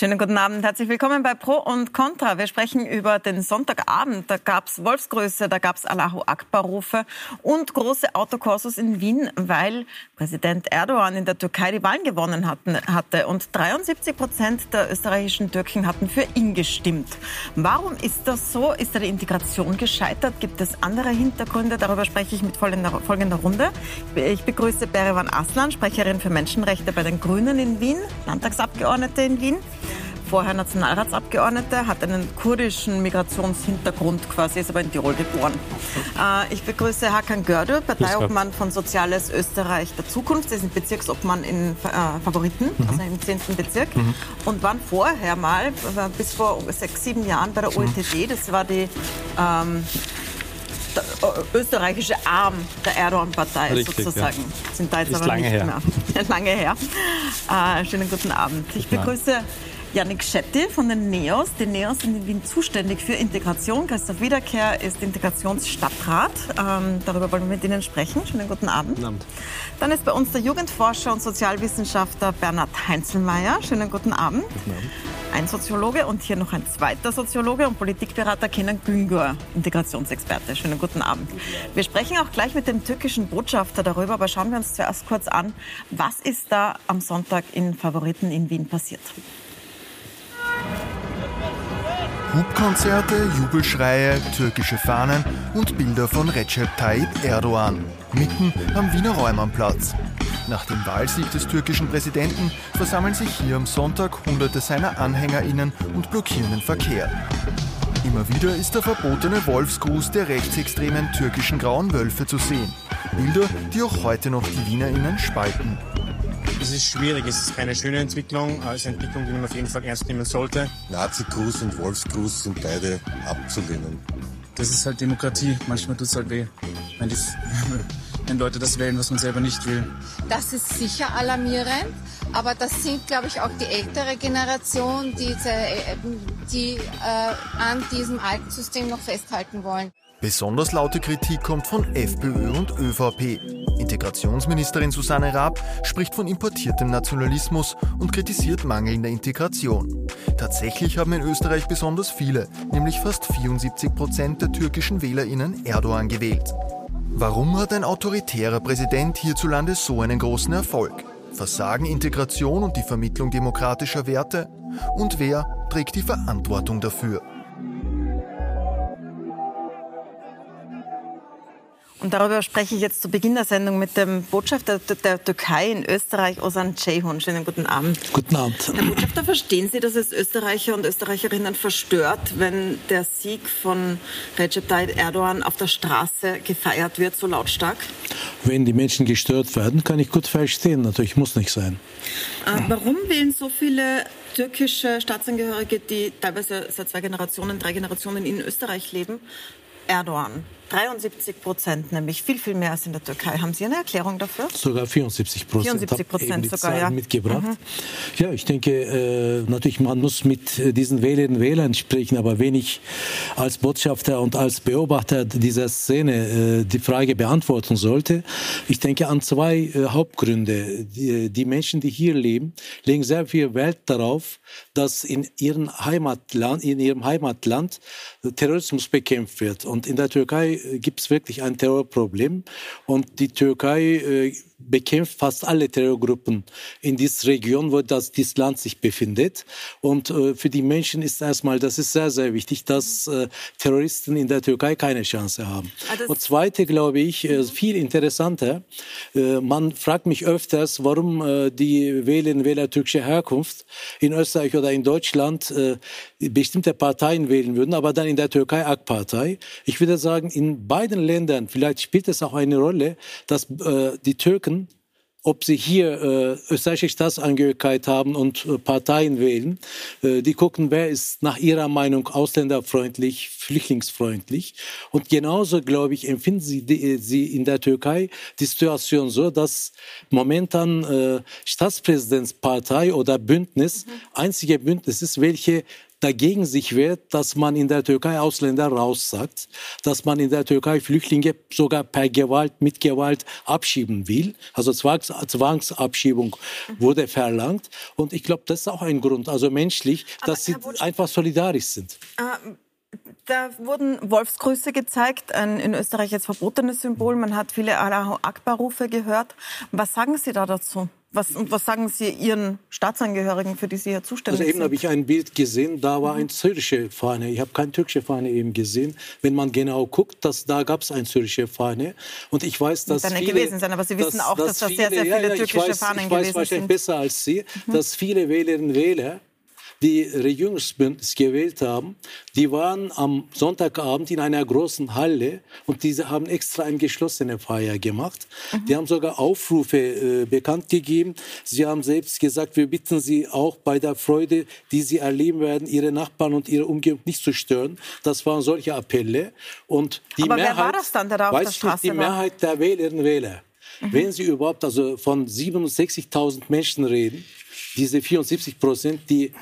Schönen guten Abend, herzlich willkommen bei Pro und Contra. Wir sprechen über den Sonntagabend. Da gab es Wolfsgröße, da gab es Allahu Akbar-Rufe und große Autokursus in Wien, weil Präsident Erdogan in der Türkei die Wahlen gewonnen hatten, hatte. Und 73 Prozent der österreichischen Türken hatten für ihn gestimmt. Warum ist das so? Ist da die Integration gescheitert? Gibt es andere Hintergründe? Darüber spreche ich mit folgender, folgender Runde. Ich begrüße Berevan Aslan, Sprecherin für Menschenrechte bei den Grünen in Wien, Landtagsabgeordnete in Wien vorher Nationalratsabgeordnete, hat einen kurdischen Migrationshintergrund quasi, ist aber in Tirol geboren. Äh, ich begrüße Hakan Gördö, Parteiobmann von Soziales Österreich der Zukunft. Sie sind Bezirksobmann in äh, Favoriten, mhm. also im 10. Bezirk. Mhm. Und waren vorher mal, äh, bis vor sechs, sieben Jahren bei der OETD, das war die ähm, der österreichische Arm der Erdogan-Partei sozusagen. Ja. Sind da jetzt Ist aber lange nicht her. mehr. lange her. Äh, schönen guten Abend. Ich begrüße Janik Schetti von den NEOS. Die NEOS sind in Wien zuständig für Integration. Christoph Wiederkehr ist Integrationsstadtrat. Ähm, darüber wollen wir mit Ihnen sprechen. Schönen guten Abend. guten Abend. Dann ist bei uns der Jugendforscher und Sozialwissenschaftler Bernhard Heinzelmeier. Schönen guten Abend. Guten Abend. Ein Soziologe und hier noch ein zweiter Soziologe und Politikberater Kenan Güngör, Integrationsexperte. Schönen guten Abend. Wir sprechen auch gleich mit dem türkischen Botschafter darüber, aber schauen wir uns zuerst kurz an, was ist da am Sonntag in Favoriten in Wien passiert. Hubkonzerte, Jubelschreie, türkische Fahnen und Bilder von Recep Tayyip Erdogan, mitten am Wiener Räumannplatz. Nach dem Wahlsieg des türkischen Präsidenten versammeln sich hier am Sonntag Hunderte seiner AnhängerInnen und blockieren den Verkehr. Immer wieder ist der verbotene Wolfsgruß der rechtsextremen türkischen Grauen Wölfe zu sehen. Bilder, die auch heute noch die WienerInnen spalten. Es ist schwierig, es ist keine schöne Entwicklung, es ist eine Entwicklung, die man auf jeden Fall ernst nehmen sollte. Nazi-Gruß und Wolfsgruß sind beide abzulehnen. Das ist halt Demokratie, manchmal tut es halt weh, wenn, dies, wenn Leute das wählen, was man selber nicht will. Das ist sicher alarmierend, aber das sind, glaube ich, auch die ältere Generation, die, die äh, an diesem alten System noch festhalten wollen. Besonders laute Kritik kommt von FPÖ und ÖVP. Integrationsministerin Susanne Raab spricht von importiertem Nationalismus und kritisiert mangelnde Integration. Tatsächlich haben in Österreich besonders viele, nämlich fast 74 Prozent der türkischen WählerInnen Erdogan gewählt. Warum hat ein autoritärer Präsident hierzulande so einen großen Erfolg? Versagen Integration und die Vermittlung demokratischer Werte? Und wer trägt die Verantwortung dafür? Und darüber spreche ich jetzt zu Beginn der Sendung mit dem Botschafter der Türkei in Österreich, Ozan Ceyhun. Schönen guten Abend. Guten Abend. Herr Botschafter, verstehen Sie, dass es Österreicher und Österreicherinnen verstört, wenn der Sieg von Recep Tayyip Erdogan auf der Straße gefeiert wird, so lautstark? Wenn die Menschen gestört werden, kann ich gut verstehen. Natürlich muss nicht sein. Äh, warum wählen so viele türkische Staatsangehörige, die teilweise seit zwei Generationen, drei Generationen in Österreich leben, Erdogan? 73 Prozent, nämlich viel, viel mehr als in der Türkei. Haben Sie eine Erklärung dafür? Sogar 74 Prozent. 74 Prozent sogar, ja. mitgebracht. Mhm. Ja, ich denke, äh, natürlich, man muss mit äh, diesen Wählerinnen Wählern sprechen, aber wenn ich als Botschafter und als Beobachter dieser Szene äh, die Frage beantworten sollte, ich denke an zwei äh, Hauptgründe. Die, die, Menschen, die hier leben, legen sehr viel Wert darauf, dass in ihrem Heimatland, in ihrem Heimatland Terrorismus bekämpft wird. Und in der Türkei gibt es wirklich ein Terrorproblem? Und die Türkei äh, bekämpft fast alle Terrorgruppen in dieser Region, wo das, dieses Land sich befindet. Und äh, für die Menschen ist erstmal, das ist sehr, sehr wichtig, dass äh, Terroristen in der Türkei keine Chance haben. Ah, und zweite, glaube ich, äh, viel interessanter, äh, man fragt mich öfters, warum äh, die Wählerinnen Wähler türkischer Herkunft in Österreich oder in Deutschland äh, bestimmte Parteien wählen würden, aber dann in der Türkei AK-Partei. Ich würde sagen, in beiden Ländern, vielleicht spielt es auch eine Rolle, dass die Türken gucken, ob sie hier äh, österreichische Staatsangehörigkeit haben und äh, Parteien wählen. Äh, die gucken, wer ist nach ihrer Meinung ausländerfreundlich, flüchtlingsfreundlich. Und genauso, glaube ich, empfinden sie, die, sie in der Türkei die Situation so, dass momentan äh, Staatspräsidentspartei oder Bündnis mhm. einzige Bündnis ist, welche dagegen sich wehrt, dass man in der Türkei Ausländer raussagt, dass man in der Türkei Flüchtlinge sogar per Gewalt, mit Gewalt abschieben will. Also Zwangs Zwangsabschiebung wurde verlangt. Und ich glaube, das ist auch ein Grund, also menschlich, Aber dass sie einfach solidarisch sind. Äh, da wurden Wolfsgrüße gezeigt, ein in Österreich jetzt verbotenes Symbol. Man hat viele Allahu Akbar-Rufe gehört. Was sagen Sie da dazu? Was, und was sagen Sie Ihren Staatsangehörigen, für die Sie hier zuständig also eben sind? habe ich ein Bild gesehen, da war mhm. eine syrische Fahne. Ich habe keine türkische Fahne eben gesehen. Wenn man genau guckt, dass, da gab es eine syrische Fahne. Und ich weiß, dass Muss viele... gewesen sein, aber Sie wissen dass, auch, dass, dass da sehr, sehr viele ja, ja, türkische weiß, Fahnen gewesen sind. Ich weiß wahrscheinlich besser als Sie, mhm. dass viele Wählerinnen und Wähler die Regierungsbündnis gewählt haben, die waren am Sonntagabend in einer großen Halle und diese haben extra eine geschlossene Feier gemacht. Mhm. Die haben sogar Aufrufe äh, bekannt gegeben. Sie haben selbst gesagt, wir bitten Sie auch bei der Freude, die Sie erleben werden, Ihre Nachbarn und Ihre Umgebung nicht zu stören. Das waren solche Appelle. Und die Aber Mehrheit, wer war das dann, der da auf der Straße nicht, die war? Mehrheit der Wählerinnen und Wähler. Mhm. Wenn Sie überhaupt also von 67.000 Menschen reden, diese 74 Prozent, die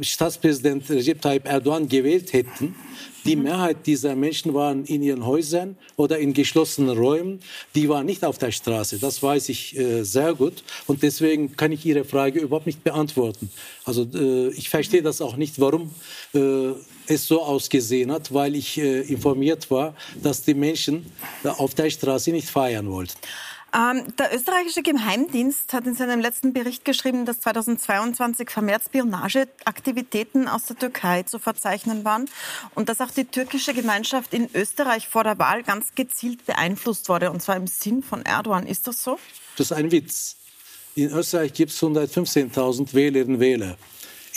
Staatspräsident Recep Tayyip Erdogan gewählt hätten, die Mehrheit dieser Menschen waren in ihren Häusern oder in geschlossenen Räumen. Die waren nicht auf der Straße. Das weiß ich äh, sehr gut. Und deswegen kann ich Ihre Frage überhaupt nicht beantworten. Also äh, ich verstehe das auch nicht, warum äh, es so ausgesehen hat, weil ich äh, informiert war, dass die Menschen auf der Straße nicht feiern wollten. Ähm, der österreichische Geheimdienst hat in seinem letzten Bericht geschrieben, dass 2022 vermehrt Spionageaktivitäten aus der Türkei zu verzeichnen waren und dass auch die türkische Gemeinschaft in Österreich vor der Wahl ganz gezielt beeinflusst wurde, und zwar im Sinn von Erdogan. Ist das so? Das ist ein Witz. In Österreich gibt es 115.000 Wählerinnen und Wähler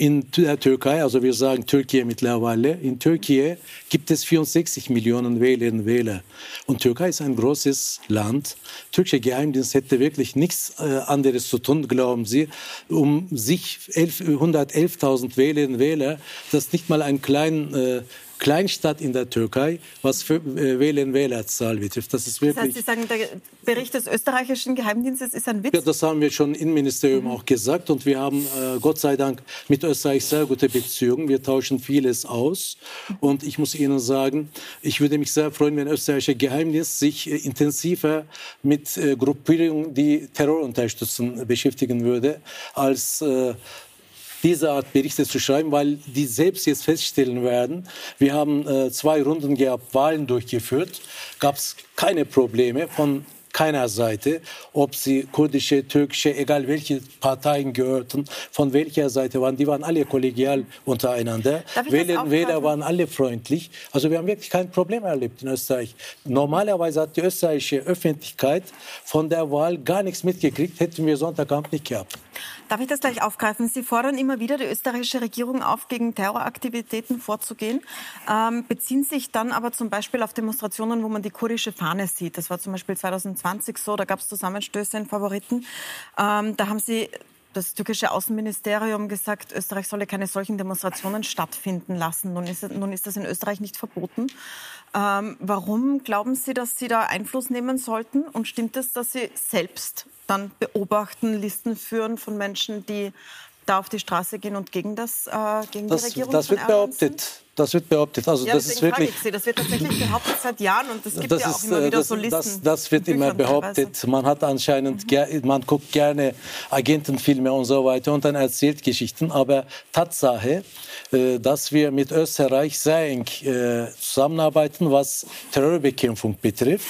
in der Türkei, also wir sagen Türkei mittlerweile, in Türkei gibt es 64 Millionen Wählerinnen und Wähler. Und Türkei ist ein großes Land. Türkische Geheimdienst hätte wirklich nichts äh, anderes zu tun, glauben Sie, um sich 111.000 Wählerinnen und Wähler, das nicht mal ein kleinen äh, Kleinstadt in der Türkei, was für äh, Wählen Wählerzahl betrifft. Das ist wirklich. Das heißt, Sie sagen, der Bericht des österreichischen Geheimdienstes ist ein Witz? Ja, das haben wir schon im Ministerium mhm. auch gesagt und wir haben äh, Gott sei Dank mit Österreich sehr gute Beziehungen. Wir tauschen vieles aus und ich muss Ihnen sagen, ich würde mich sehr freuen, wenn der österreichische Geheimdienst sich äh, intensiver mit äh, Gruppierungen, die Terror unterstützen, beschäftigen würde, als äh, diese Art Berichte zu schreiben, weil die selbst jetzt feststellen werden, wir haben äh, zwei Runden gehabt, Wahlen durchgeführt, gab es keine Probleme von keiner Seite, ob sie kurdische, türkische, egal welche Parteien gehörten, von welcher Seite waren, die waren alle kollegial untereinander. Wähler Wähler waren alle freundlich. Also wir haben wirklich kein Problem erlebt in Österreich. Normalerweise hat die österreichische Öffentlichkeit von der Wahl gar nichts mitgekriegt, hätten wir Sonntagabend nicht gehabt. Darf ich das gleich aufgreifen? Sie fordern immer wieder die österreichische Regierung auf, gegen Terroraktivitäten vorzugehen, ähm, beziehen sich dann aber zum Beispiel auf Demonstrationen, wo man die kurdische Fahne sieht. Das war zum Beispiel 2020 so, da gab es Zusammenstöße in Favoriten. Ähm, da haben Sie das türkische Außenministerium gesagt, Österreich solle keine solchen Demonstrationen stattfinden lassen. Nun ist, nun ist das in Österreich nicht verboten. Ähm, warum glauben Sie, dass Sie da Einfluss nehmen sollten? Und stimmt es, dass Sie selbst dann beobachten, Listen führen von Menschen, die da auf die Straße gehen und gegen das äh, gegen das, die Regierung Das wird behauptet. Das wird behauptet. Also ja, das ist wirklich. Sie. Das wird tatsächlich behauptet seit Jahren und es gibt ja auch ist, immer wieder das, so Listen. Das, das wird immer behauptet. Teilweise. Man hat anscheinend, mhm. man guckt gerne Agentenfilme und so weiter und dann erzählt Geschichten. Aber Tatsache, äh, dass wir mit Österreich sehr eng äh, zusammenarbeiten, was Terrorbekämpfung betrifft.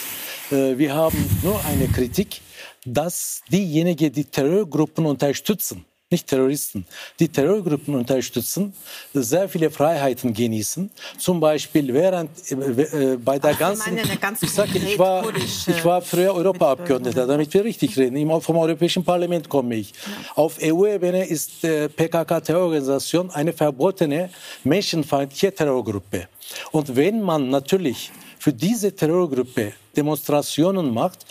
Äh, wir haben nur eine Kritik dass diejenigen, die Terrorgruppen unterstützen, nicht Terroristen, die Terrorgruppen unterstützen, sehr viele Freiheiten genießen. Zum Beispiel während äh, äh bei der Ach, ganzen, ich sage, ich war, ich war früher Europaabgeordneter, damit wir richtig reden. Vom Europäischen Parlament komme ich. Ja. Auf EU-Ebene ist äh, PKK-Terrororganisation eine verbotene menschenfeindliche Terrorgruppe. Und wenn man natürlich für diese Terrorgruppe Demonstrationen macht,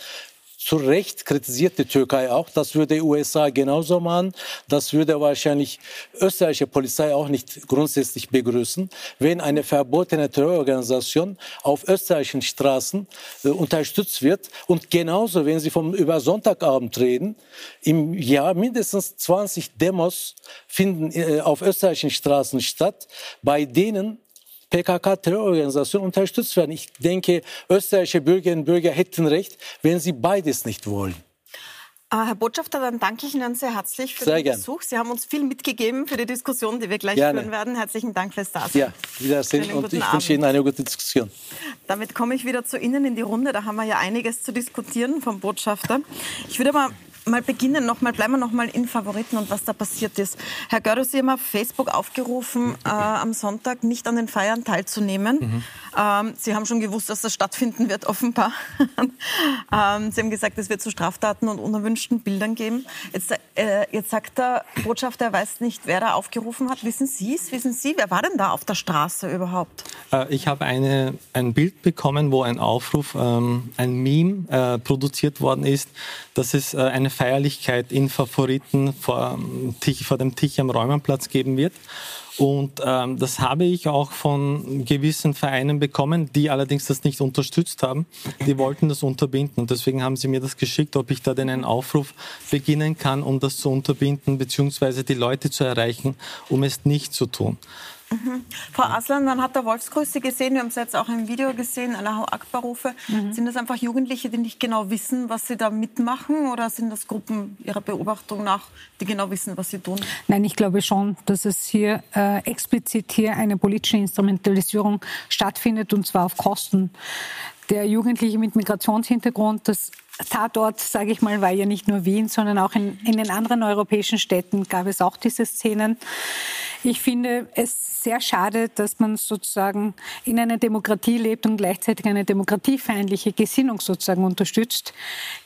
zu Recht kritisiert die Türkei auch. Das würde die USA genauso machen. Das würde wahrscheinlich österreichische Polizei auch nicht grundsätzlich begrüßen, wenn eine verbotene Terrororganisation auf österreichischen Straßen äh, unterstützt wird. Und genauso, wenn Sie vom über Sonntagabend reden, im Jahr mindestens 20 Demos finden äh, auf österreichischen Straßen statt, bei denen PKK-Terrororganisationen unterstützt werden. Ich denke, österreichische Bürgerinnen und Bürger hätten recht, wenn sie beides nicht wollen. Ah, Herr Botschafter, dann danke ich Ihnen sehr herzlich für sehr den gern. Besuch. Sie haben uns viel mitgegeben für die Diskussion, die wir gleich Gerne. führen werden. Herzlichen Dank fürs Dasein. Ja, wiedersehen und ich wünsche Ihnen eine gute Diskussion. Damit komme ich wieder zu Ihnen in die Runde. Da haben wir ja einiges zu diskutieren vom Botschafter. Ich würde mal mal beginnen, noch mal, bleiben wir noch mal in Favoriten und was da passiert ist. Herr Görder, Sie haben auf Facebook aufgerufen, äh, am Sonntag nicht an den Feiern teilzunehmen. Mhm. Ähm, Sie haben schon gewusst, dass das stattfinden wird, offenbar. ähm, Sie haben gesagt, es wird zu Straftaten und unerwünschten Bildern geben. Jetzt, äh, jetzt sagt der Botschafter, er weiß nicht, wer da aufgerufen hat. Wissen Sie es? Wissen Sie, wer war denn da auf der Straße überhaupt? Äh, ich habe ein Bild bekommen, wo ein Aufruf, ähm, ein Meme äh, produziert worden ist, dass es äh, eine Feierlichkeit in Favoriten vor, Tisch, vor dem Tisch am Räumerplatz geben wird. Und ähm, das habe ich auch von gewissen Vereinen bekommen, die allerdings das nicht unterstützt haben. Die wollten das unterbinden. Und deswegen haben sie mir das geschickt, ob ich da denn einen Aufruf beginnen kann, um das zu unterbinden, beziehungsweise die Leute zu erreichen, um es nicht zu tun. Mhm. Frau Aslan, man hat da Wolfsgrüße gesehen, wir haben es jetzt auch im Video gesehen, Allahu Akbar-Rufe. Mhm. Sind das einfach Jugendliche, die nicht genau wissen, was sie da mitmachen oder sind das Gruppen Ihrer Beobachtung nach, die genau wissen, was sie tun? Nein, ich glaube schon, dass es hier äh, explizit hier eine politische Instrumentalisierung stattfindet und zwar auf Kosten der Jugendlichen mit Migrationshintergrund. Das Tatort, sage ich mal, war ja nicht nur Wien, sondern auch in, in den anderen europäischen Städten gab es auch diese Szenen. Ich finde es sehr schade, dass man sozusagen in einer Demokratie lebt und gleichzeitig eine demokratiefeindliche Gesinnung sozusagen unterstützt.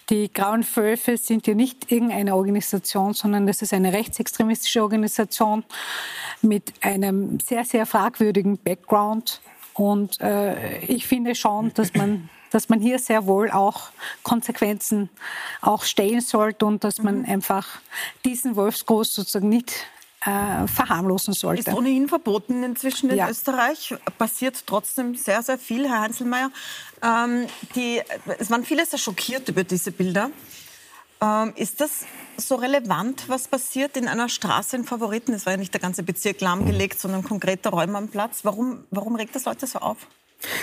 Die Grauen Wölfe sind ja nicht irgendeine Organisation, sondern das ist eine rechtsextremistische Organisation mit einem sehr, sehr fragwürdigen Background. Und äh, ich finde schon, dass man dass man hier sehr wohl auch Konsequenzen auch stellen sollte und dass man mhm. einfach diesen Wolfsgruß sozusagen nicht äh, verharmlosen sollte. Ist ohnehin verboten inzwischen in ja. Österreich, passiert trotzdem sehr, sehr viel, Herr Heinzelmeier. Ähm, die, es waren viele sehr schockiert über diese Bilder. Ähm, ist das so relevant, was passiert in einer Straße in Favoriten? Es war ja nicht der ganze Bezirk lahmgelegt, sondern konkreter Räume am Platz. Warum, warum regt das Leute so auf?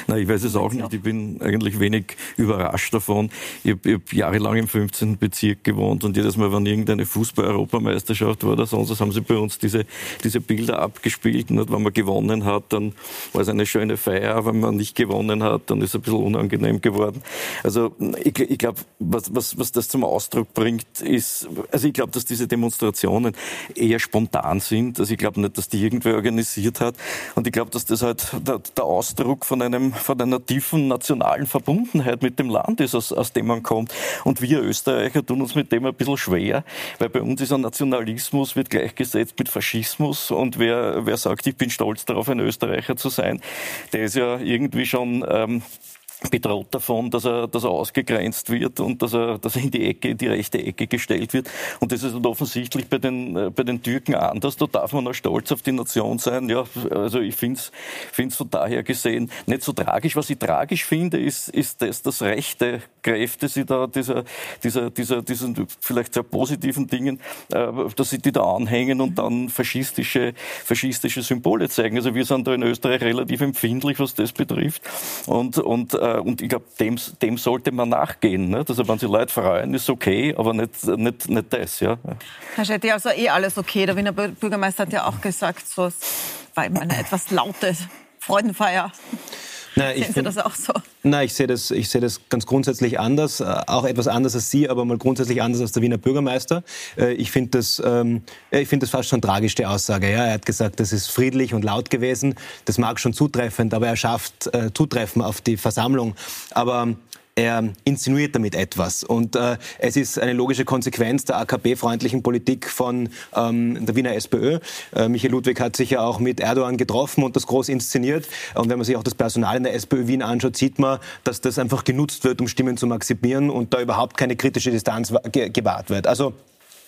Na, ich weiß es auch nicht. Ich bin eigentlich wenig überrascht davon. Ich habe hab jahrelang im 15. Bezirk gewohnt und jedes Mal, wenn irgendeine Fußball-Europameisterschaft war oder sonst was, haben sie bei uns diese, diese Bilder abgespielt. Und wenn man gewonnen hat, dann war es eine schöne Feier. Wenn man nicht gewonnen hat, dann ist es ein bisschen unangenehm geworden. Also ich, ich glaube, was, was, was das zum Ausdruck bringt, ist, also ich glaube, dass diese Demonstrationen eher spontan sind. Also ich glaube nicht, dass die irgendwer organisiert hat. Und ich glaube, dass das halt der, der Ausdruck von einem, von einer tiefen nationalen Verbundenheit mit dem Land ist, aus, aus dem man kommt. Und wir Österreicher tun uns mit dem ein bisschen schwer, weil bei uns ist ein Nationalismus, wird gleichgesetzt mit Faschismus. Und wer, wer sagt, ich bin stolz darauf, ein Österreicher zu sein, der ist ja irgendwie schon ähm, bedroht davon, dass er, dass er ausgegrenzt wird und dass er, dass er in die Ecke, in die rechte Ecke gestellt wird. Und das ist halt offensichtlich bei den, äh, bei den Türken anders. Da darf man auch stolz auf die Nation sein. Ja, also ich finde es von daher gesehen nicht so tragisch. Was ich tragisch finde, ist, ist das, dass rechte Kräfte sie da dieser, dieser, dieser, diesen vielleicht sehr positiven Dingen, äh, dass sie die da anhängen und dann faschistische, faschistische Symbole zeigen. Also wir sind da in Österreich relativ empfindlich, was das betrifft. Und, und äh, und ich glaube, dem, dem sollte man nachgehen. Ne? Also wenn sich Leute freuen, ist okay, aber nicht, nicht, nicht das. Ja? Herr Schetti, also eh alles okay. Der Wiener Bürgermeister hat ja auch gesagt, so, war eben eine etwas laute Freudenfeier. Nein, ich Sehen Sie das auch so? Nein, ich sehe das, ich sehe das ganz grundsätzlich anders, äh, auch etwas anders als Sie, aber mal grundsätzlich anders als der Wiener Bürgermeister. Äh, ich finde das, ähm, ich finde das fast schon tragisch, die Aussage. Ja, er hat gesagt, das ist friedlich und laut gewesen. Das mag schon zutreffend, aber er schafft äh, Zutreffen auf die Versammlung. Aber er insinuiert damit etwas. Und äh, es ist eine logische Konsequenz der AKP-freundlichen Politik von ähm, der Wiener SPÖ. Äh, Michael Ludwig hat sich ja auch mit Erdogan getroffen und das groß inszeniert. Und wenn man sich auch das Personal in der SPÖ Wien anschaut, sieht man, dass das einfach genutzt wird, um Stimmen zu maximieren und da überhaupt keine kritische Distanz gewahrt wird. Also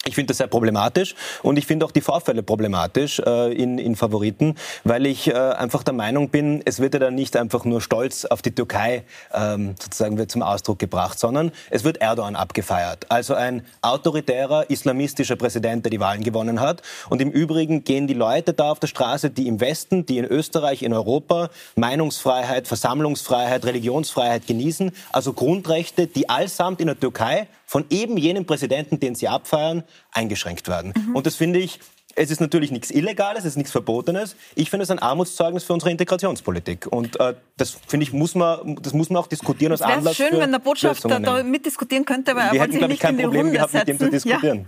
ich finde das sehr problematisch und ich finde auch die Vorfälle problematisch äh, in, in Favoriten, weil ich äh, einfach der Meinung bin, es wird ja dann nicht einfach nur Stolz auf die Türkei ähm, sozusagen wird zum Ausdruck gebracht, sondern es wird Erdogan abgefeiert. Also ein autoritärer islamistischer Präsident, der die Wahlen gewonnen hat. Und im Übrigen gehen die Leute da auf der Straße, die im Westen, die in Österreich, in Europa Meinungsfreiheit, Versammlungsfreiheit, Religionsfreiheit genießen, also Grundrechte, die allsamt in der Türkei von eben jenem Präsidenten, den sie abfeiern, eingeschränkt werden. Mhm. Und das finde ich, es ist natürlich nichts Illegales, es ist nichts Verbotenes. Ich finde es ein Armutszeugnis für unsere Integrationspolitik. Und äh, das finde ich, muss man, das muss man auch diskutieren als Anlass. Es wäre schön, wenn der Botschafter da mitdiskutieren könnte, aber er wollte sich nicht in die Problem Runde gehabt, setzen. Mit dem zu diskutieren.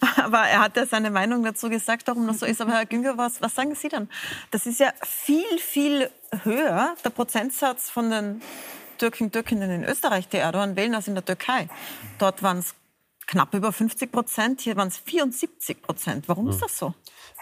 Ja. Aber er hat ja seine Meinung dazu gesagt, warum das so ist. Aber Herr Günger, was, was sagen Sie dann? Das ist ja viel, viel höher, der Prozentsatz von den Türken, Türkinnen in Österreich, die Erdogan wählen, als in der Türkei. Dort waren es knapp über 50 Prozent, hier waren es 74 Prozent. Warum ist hm. das so?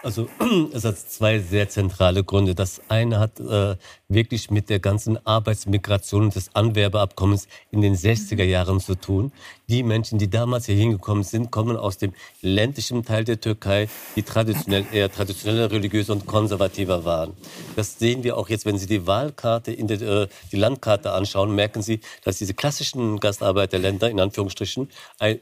Also es hat zwei sehr zentrale Gründe. Das eine hat äh, wirklich mit der ganzen Arbeitsmigration des Anwerbeabkommens in den 60er Jahren zu tun. Die Menschen, die damals hier hingekommen sind, kommen aus dem ländlichen Teil der Türkei, die traditionell eher traditioneller, religiös und konservativer waren. Das sehen wir auch jetzt, wenn Sie die Wahlkarte, in der, äh, die Landkarte anschauen, merken Sie, dass diese klassischen Gastarbeiterländer, in Anführungsstrichen, ein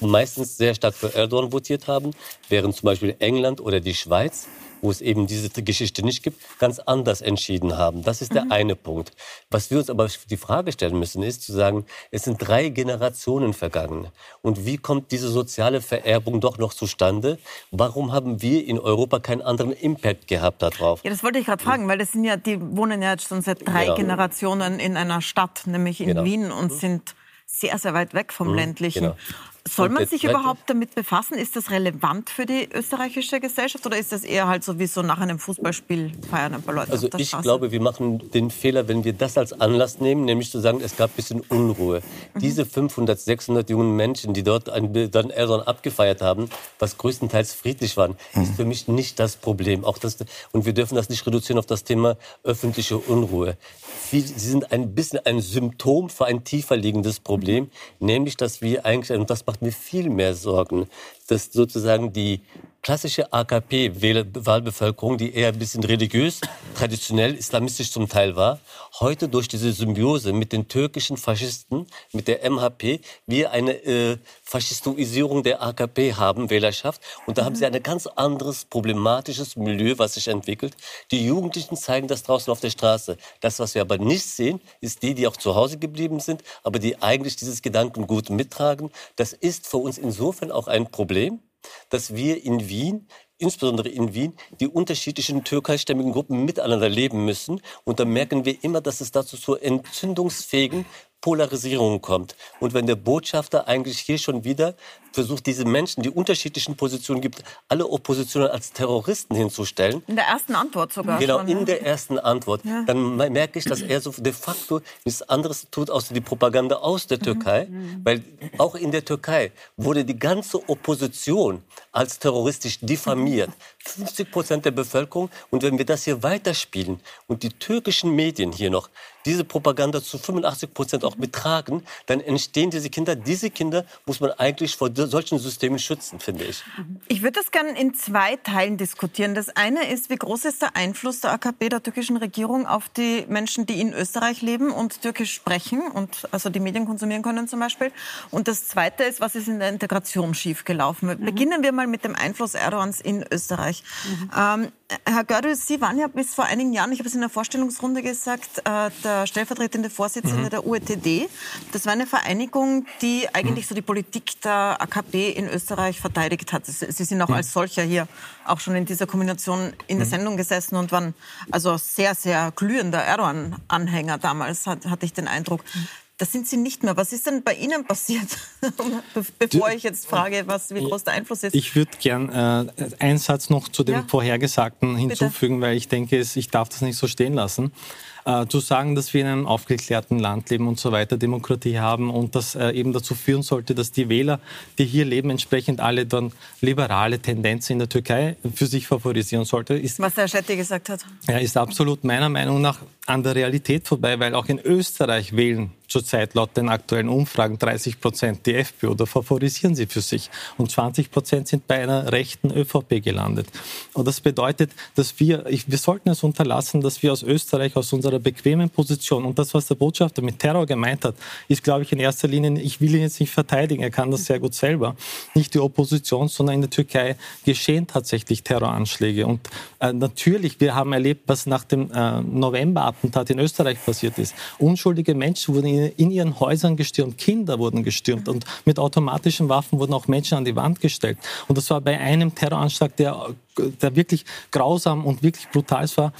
meistens sehr stark für Erdogan votiert haben, während zum Beispiel England oder die Schweiz, wo es eben diese Geschichte nicht gibt, ganz anders entschieden haben. Das ist der mhm. eine Punkt. Was wir uns aber die Frage stellen müssen, ist zu sagen, es sind drei Generationen vergangen. Und wie kommt diese soziale Vererbung doch noch zustande? Warum haben wir in Europa keinen anderen Impact gehabt darauf? Ja, das wollte ich gerade fragen, weil das sind ja, die wohnen ja jetzt schon seit drei genau. Generationen in einer Stadt, nämlich in genau. Wien und mhm. sind sehr, sehr weit weg vom mhm, ländlichen. Genau. Soll man sich überhaupt damit befassen? Ist das relevant für die österreichische Gesellschaft oder ist das eher halt so wie so nach einem Fußballspiel feiern ein paar Leute Also ich Straße? glaube, wir machen den Fehler, wenn wir das als Anlass nehmen, nämlich zu sagen, es gab ein bisschen Unruhe. Mhm. Diese 500, 600 jungen Menschen, die dort ein, dann Erdogan abgefeiert haben, was größtenteils friedlich waren, mhm. ist für mich nicht das Problem. Auch das, und wir dürfen das nicht reduzieren auf das Thema öffentliche Unruhe. Sie sind ein bisschen ein Symptom für ein tiefer liegendes Problem, mhm. nämlich, dass wir eigentlich, und das macht mir viel mehr Sorgen, dass sozusagen die klassische AKP-Wahlbevölkerung, die eher ein bisschen religiös, traditionell, islamistisch zum Teil war, heute durch diese Symbiose mit den türkischen Faschisten, mit der MHP, wir eine äh, Faschistoisierung der AKP haben, Wählerschaft. Und da haben sie ein ganz anderes problematisches Milieu, was sich entwickelt. Die Jugendlichen zeigen das draußen auf der Straße. Das, was wir aber nicht sehen, ist die, die auch zu Hause geblieben sind, aber die eigentlich dieses Gedankengut mittragen. Das ist für uns insofern auch ein Problem, dass wir in Wien insbesondere in Wien, die unterschiedlichen türkeistämmigen Gruppen miteinander leben müssen. Und da merken wir immer, dass es dazu zu entzündungsfähigen Polarisierung kommt. Und wenn der Botschafter eigentlich hier schon wieder versucht, diese Menschen, die unterschiedlichen Positionen gibt, alle Oppositionen als Terroristen hinzustellen. In der ersten Antwort sogar. Genau, schon, in ne? der ersten Antwort. Ja. Dann merke ich, dass er so de facto nichts anderes tut, außer die Propaganda aus der mhm. Türkei. Mhm. Weil auch in der Türkei wurde die ganze Opposition als terroristisch diffamiert. 50 Prozent der Bevölkerung. Und wenn wir das hier weiterspielen und die türkischen Medien hier noch diese Propaganda zu 85 Prozent auch betragen, dann entstehen diese Kinder. Diese Kinder muss man eigentlich vor solchen Systemen schützen, finde ich. Ich würde das gerne in zwei Teilen diskutieren. Das eine ist, wie groß ist der Einfluss der AKP, der türkischen Regierung, auf die Menschen, die in Österreich leben und Türkisch sprechen und also die Medien konsumieren können zum Beispiel. Und das zweite ist, was ist in der Integration schiefgelaufen? Mhm. Beginnen wir mal mit dem Einfluss Erdogans in Österreich. Mhm. Ähm, Herr Gördel, Sie waren ja bis vor einigen Jahren, ich habe es in der Vorstellungsrunde gesagt, äh, der stellvertretende Vorsitzende mhm. der UETD. Das war eine Vereinigung, die eigentlich so die Politik der AKP in Österreich verteidigt hat. Sie sind auch mhm. als solcher hier auch schon in dieser Kombination in der mhm. Sendung gesessen und waren also sehr, sehr glühender Erdogan-Anhänger damals, hatte ich den Eindruck. Das sind Sie nicht mehr. Was ist denn bei Ihnen passiert? Bevor ich jetzt frage, was, wie groß der Einfluss ist. Ich würde gern äh, einen Satz noch zu dem ja. Vorhergesagten hinzufügen, Bitte. weil ich denke, ich darf das nicht so stehen lassen. Äh, zu sagen, dass wir in einem aufgeklärten Land leben und so weiter, Demokratie haben und das äh, eben dazu führen sollte, dass die Wähler, die hier leben, entsprechend alle dann liberale Tendenzen in der Türkei für sich favorisieren sollte. Ist, Was der Schetti gesagt hat. Ja, ist absolut meiner Meinung nach an der Realität vorbei, weil auch in Österreich wählen zurzeit laut den aktuellen Umfragen 30 Prozent die FPÖ oder favorisieren sie für sich. Und 20 Prozent sind bei einer rechten ÖVP gelandet. Und das bedeutet, dass wir, ich, wir sollten es unterlassen, dass wir aus Österreich, aus unserer bequemen Position und das, was der Botschafter mit Terror gemeint hat, ist, glaube ich, in erster Linie, ich will ihn jetzt nicht verteidigen, er kann das sehr gut selber, nicht die Opposition, sondern in der Türkei geschehen tatsächlich Terroranschläge. Und äh, natürlich, wir haben erlebt, was nach dem äh, November-Attentat in Österreich passiert ist. Unschuldige Menschen wurden in in ihren Häusern gestürmt, Kinder wurden gestürmt und mit automatischen Waffen wurden auch Menschen an die Wand gestellt. Und das war bei einem Terroranschlag, der der wirklich grausam und wirklich brutal war.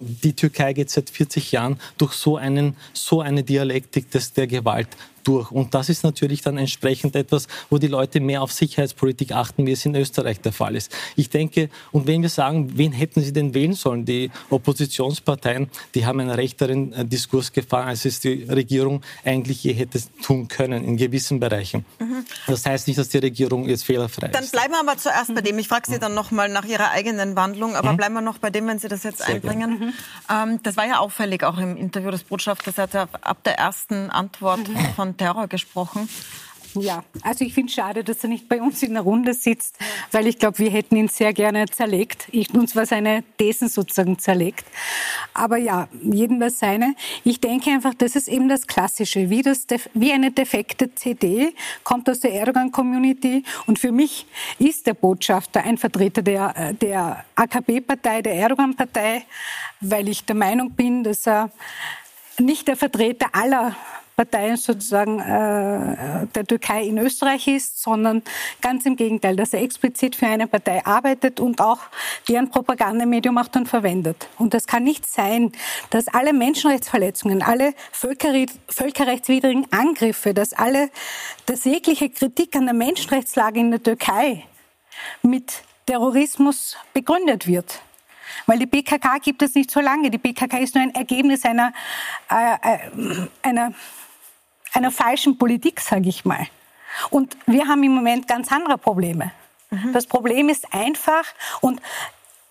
Die Türkei geht seit 40 Jahren durch so, einen, so eine Dialektik des, der Gewalt durch. Und das ist natürlich dann entsprechend etwas, wo die Leute mehr auf Sicherheitspolitik achten, wie es in Österreich der Fall ist. Ich denke, und wenn wir sagen, wen hätten sie denn wählen sollen? Die Oppositionsparteien, die haben einen rechteren äh, Diskurs gefahren, als es die Regierung eigentlich je hätte tun können in gewissen Bereichen. Mhm. Das heißt nicht, dass die Regierung jetzt fehlerfrei dann ist. Dann bleiben wir aber zuerst bei dem. Ich frage Sie dann noch mal nach Ihrer eigenen Wandlung, aber mhm. bleiben wir noch bei dem, wenn Sie das jetzt Sehr einbringen. Mhm. Ähm, das war ja auffällig auch im Interview des Botschafters. Er hat ja ab der ersten Antwort mhm. von Terror gesprochen. Ja, also ich finde es schade, dass er nicht bei uns in der Runde sitzt, weil ich glaube, wir hätten ihn sehr gerne zerlegt. Ich, uns war seine Thesen sozusagen zerlegt. Aber ja, jedem das seine. Ich denke einfach, das ist eben das Klassische. Wie, das, wie eine defekte CD kommt aus der Erdogan-Community. Und für mich ist der Botschafter ein Vertreter der, der AKP-Partei, der Erdogan-Partei, weil ich der Meinung bin, dass er nicht der Vertreter aller Parteien sozusagen äh, der Türkei in Österreich ist, sondern ganz im Gegenteil, dass er explizit für eine Partei arbeitet und auch deren Propagandamedium auch dann verwendet. Und das kann nicht sein, dass alle Menschenrechtsverletzungen, alle völkerrechtswidrigen Angriffe, dass alle, dass jegliche Kritik an der Menschenrechtslage in der Türkei mit Terrorismus begründet wird. Weil die PKK gibt es nicht so lange. Die PKK ist nur ein Ergebnis einer, äh, äh einer einer falschen Politik, sage ich mal. Und wir haben im Moment ganz andere Probleme. Mhm. Das Problem ist einfach und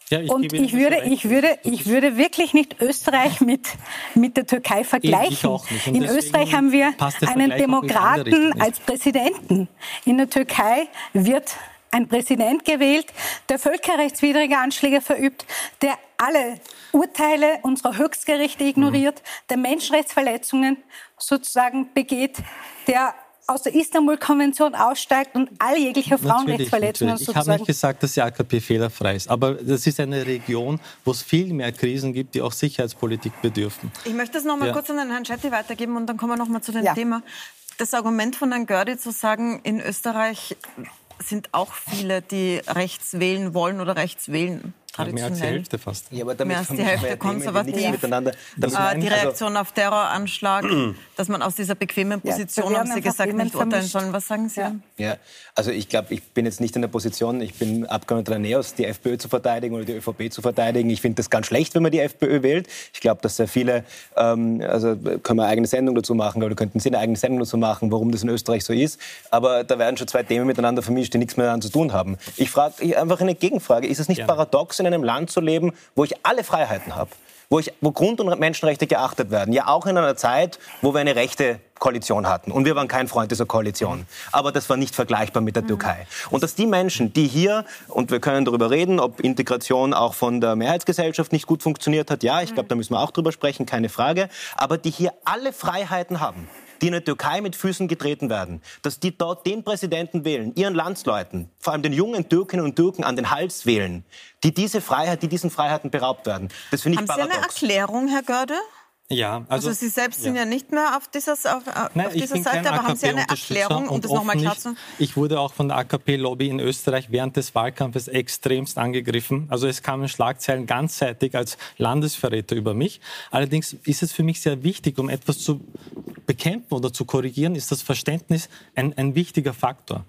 ja, ich und ich würde, ich, würde, ich würde wirklich nicht Österreich mit, mit der Türkei vergleichen. In Österreich haben wir einen Demokraten als Präsidenten. In der Türkei wird ein Präsident gewählt, der völkerrechtswidrige Anschläge verübt, der alle Urteile unserer Höchstgerichte ignoriert, der Menschenrechtsverletzungen sozusagen begeht, der aus der Istanbul-Konvention aussteigt und all jegliche Frauenrechtsverletzungen natürlich, natürlich. Ich habe nicht gesagt, dass die AKP fehlerfrei ist, aber das ist eine Region, wo es viel mehr Krisen gibt, die auch Sicherheitspolitik bedürfen. Ich möchte das noch mal ja. kurz an den Herrn Schetti weitergeben und dann kommen wir noch mal zu dem ja. Thema. Das Argument von Herrn Gördi zu sagen, in Österreich sind auch viele, die rechts wählen wollen oder rechts wählen traditionell. Mehr als die Hälfte fast. Ja, aber damit mehr als die Hälfte konservativ. Miteinander. Das äh, die Reaktion also auf Terroranschlag, dass man aus dieser bequemen Position, ja, haben Sie gesagt, nicht urteilen sollen. Was sagen Sie? Ja, ja. also ich glaube, ich bin jetzt nicht in der Position, ich bin Abgeordneter der NEOS, die FPÖ zu verteidigen oder die ÖVP zu verteidigen. Ich finde das ganz schlecht, wenn man die FPÖ wählt. Ich glaube, dass sehr viele, ähm, also können wir eine eigene Sendung dazu machen oder könnten Sie eine eigene Sendung dazu machen, warum das in Österreich so ist. Aber da werden schon zwei Themen miteinander vermischt, die nichts mehr daran zu tun haben. Ich frage einfach eine Gegenfrage. Ist es nicht paradox, in in einem Land zu leben, wo ich alle Freiheiten habe, wo, ich, wo Grund- und Menschenrechte geachtet werden. Ja, auch in einer Zeit, wo wir eine rechte Koalition hatten. Und wir waren kein Freund dieser Koalition. Aber das war nicht vergleichbar mit der mhm. Türkei. Und dass die Menschen, die hier, und wir können darüber reden, ob Integration auch von der Mehrheitsgesellschaft nicht gut funktioniert hat, ja, ich glaube, da müssen wir auch drüber sprechen, keine Frage, aber die hier alle Freiheiten haben die in der Türkei mit Füßen getreten werden, dass die dort den Präsidenten wählen, ihren Landsleuten, vor allem den jungen Türkinnen und Türken an den Hals wählen, die diese Freiheit, die diesen Freiheiten beraubt werden. Das finde ich Haben paradox. Sie eine Erklärung, Herr Görde? Ja, also, also Sie selbst ja. sind ja nicht mehr auf dieser, auf, Nein, auf dieser Seite, aber haben Sie eine Erklärung, um das nochmal klar zu Ich wurde auch von der AKP-Lobby in Österreich während des Wahlkampfes extremst angegriffen. Also es kamen Schlagzeilen ganzseitig als Landesverräter über mich. Allerdings ist es für mich sehr wichtig, um etwas zu bekämpfen oder zu korrigieren, ist das Verständnis ein, ein wichtiger Faktor.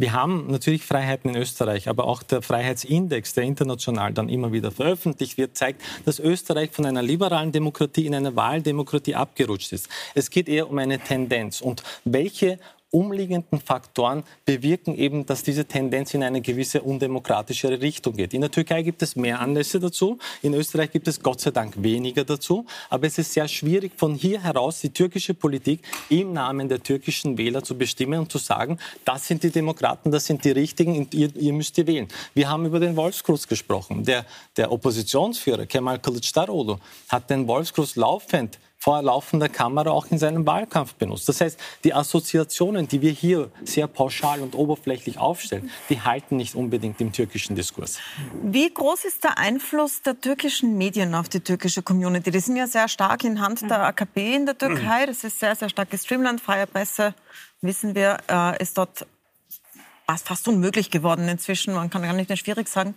Wir haben natürlich Freiheiten in Österreich, aber auch der Freiheitsindex, der international dann immer wieder veröffentlicht wird, zeigt, dass Österreich von einer liberalen Demokratie in eine Wahldemokratie abgerutscht ist. Es geht eher um eine Tendenz. Und welche umliegenden Faktoren bewirken eben, dass diese Tendenz in eine gewisse undemokratischere Richtung geht. In der Türkei gibt es mehr Anlässe dazu, in Österreich gibt es Gott sei Dank weniger dazu, aber es ist sehr schwierig, von hier heraus die türkische Politik im Namen der türkischen Wähler zu bestimmen und zu sagen, das sind die Demokraten, das sind die Richtigen, und ihr, ihr müsst ihr wählen. Wir haben über den Wolfskruz gesprochen. Der, der Oppositionsführer Kemal Kılıçdaroğlu hat den Wolfskruz laufend vor laufender Kamera auch in seinem Wahlkampf benutzt. Das heißt, die Assoziationen, die wir hier sehr pauschal und oberflächlich aufstellen, die halten nicht unbedingt im türkischen Diskurs. Wie groß ist der Einfluss der türkischen Medien auf die türkische Community? Die sind ja sehr stark in Hand der AKP in der Türkei. Das ist sehr, sehr stark gestreamlined. Freie Presse, wissen wir, äh, ist dort fast unmöglich geworden inzwischen. Man kann gar nicht mehr schwierig sagen.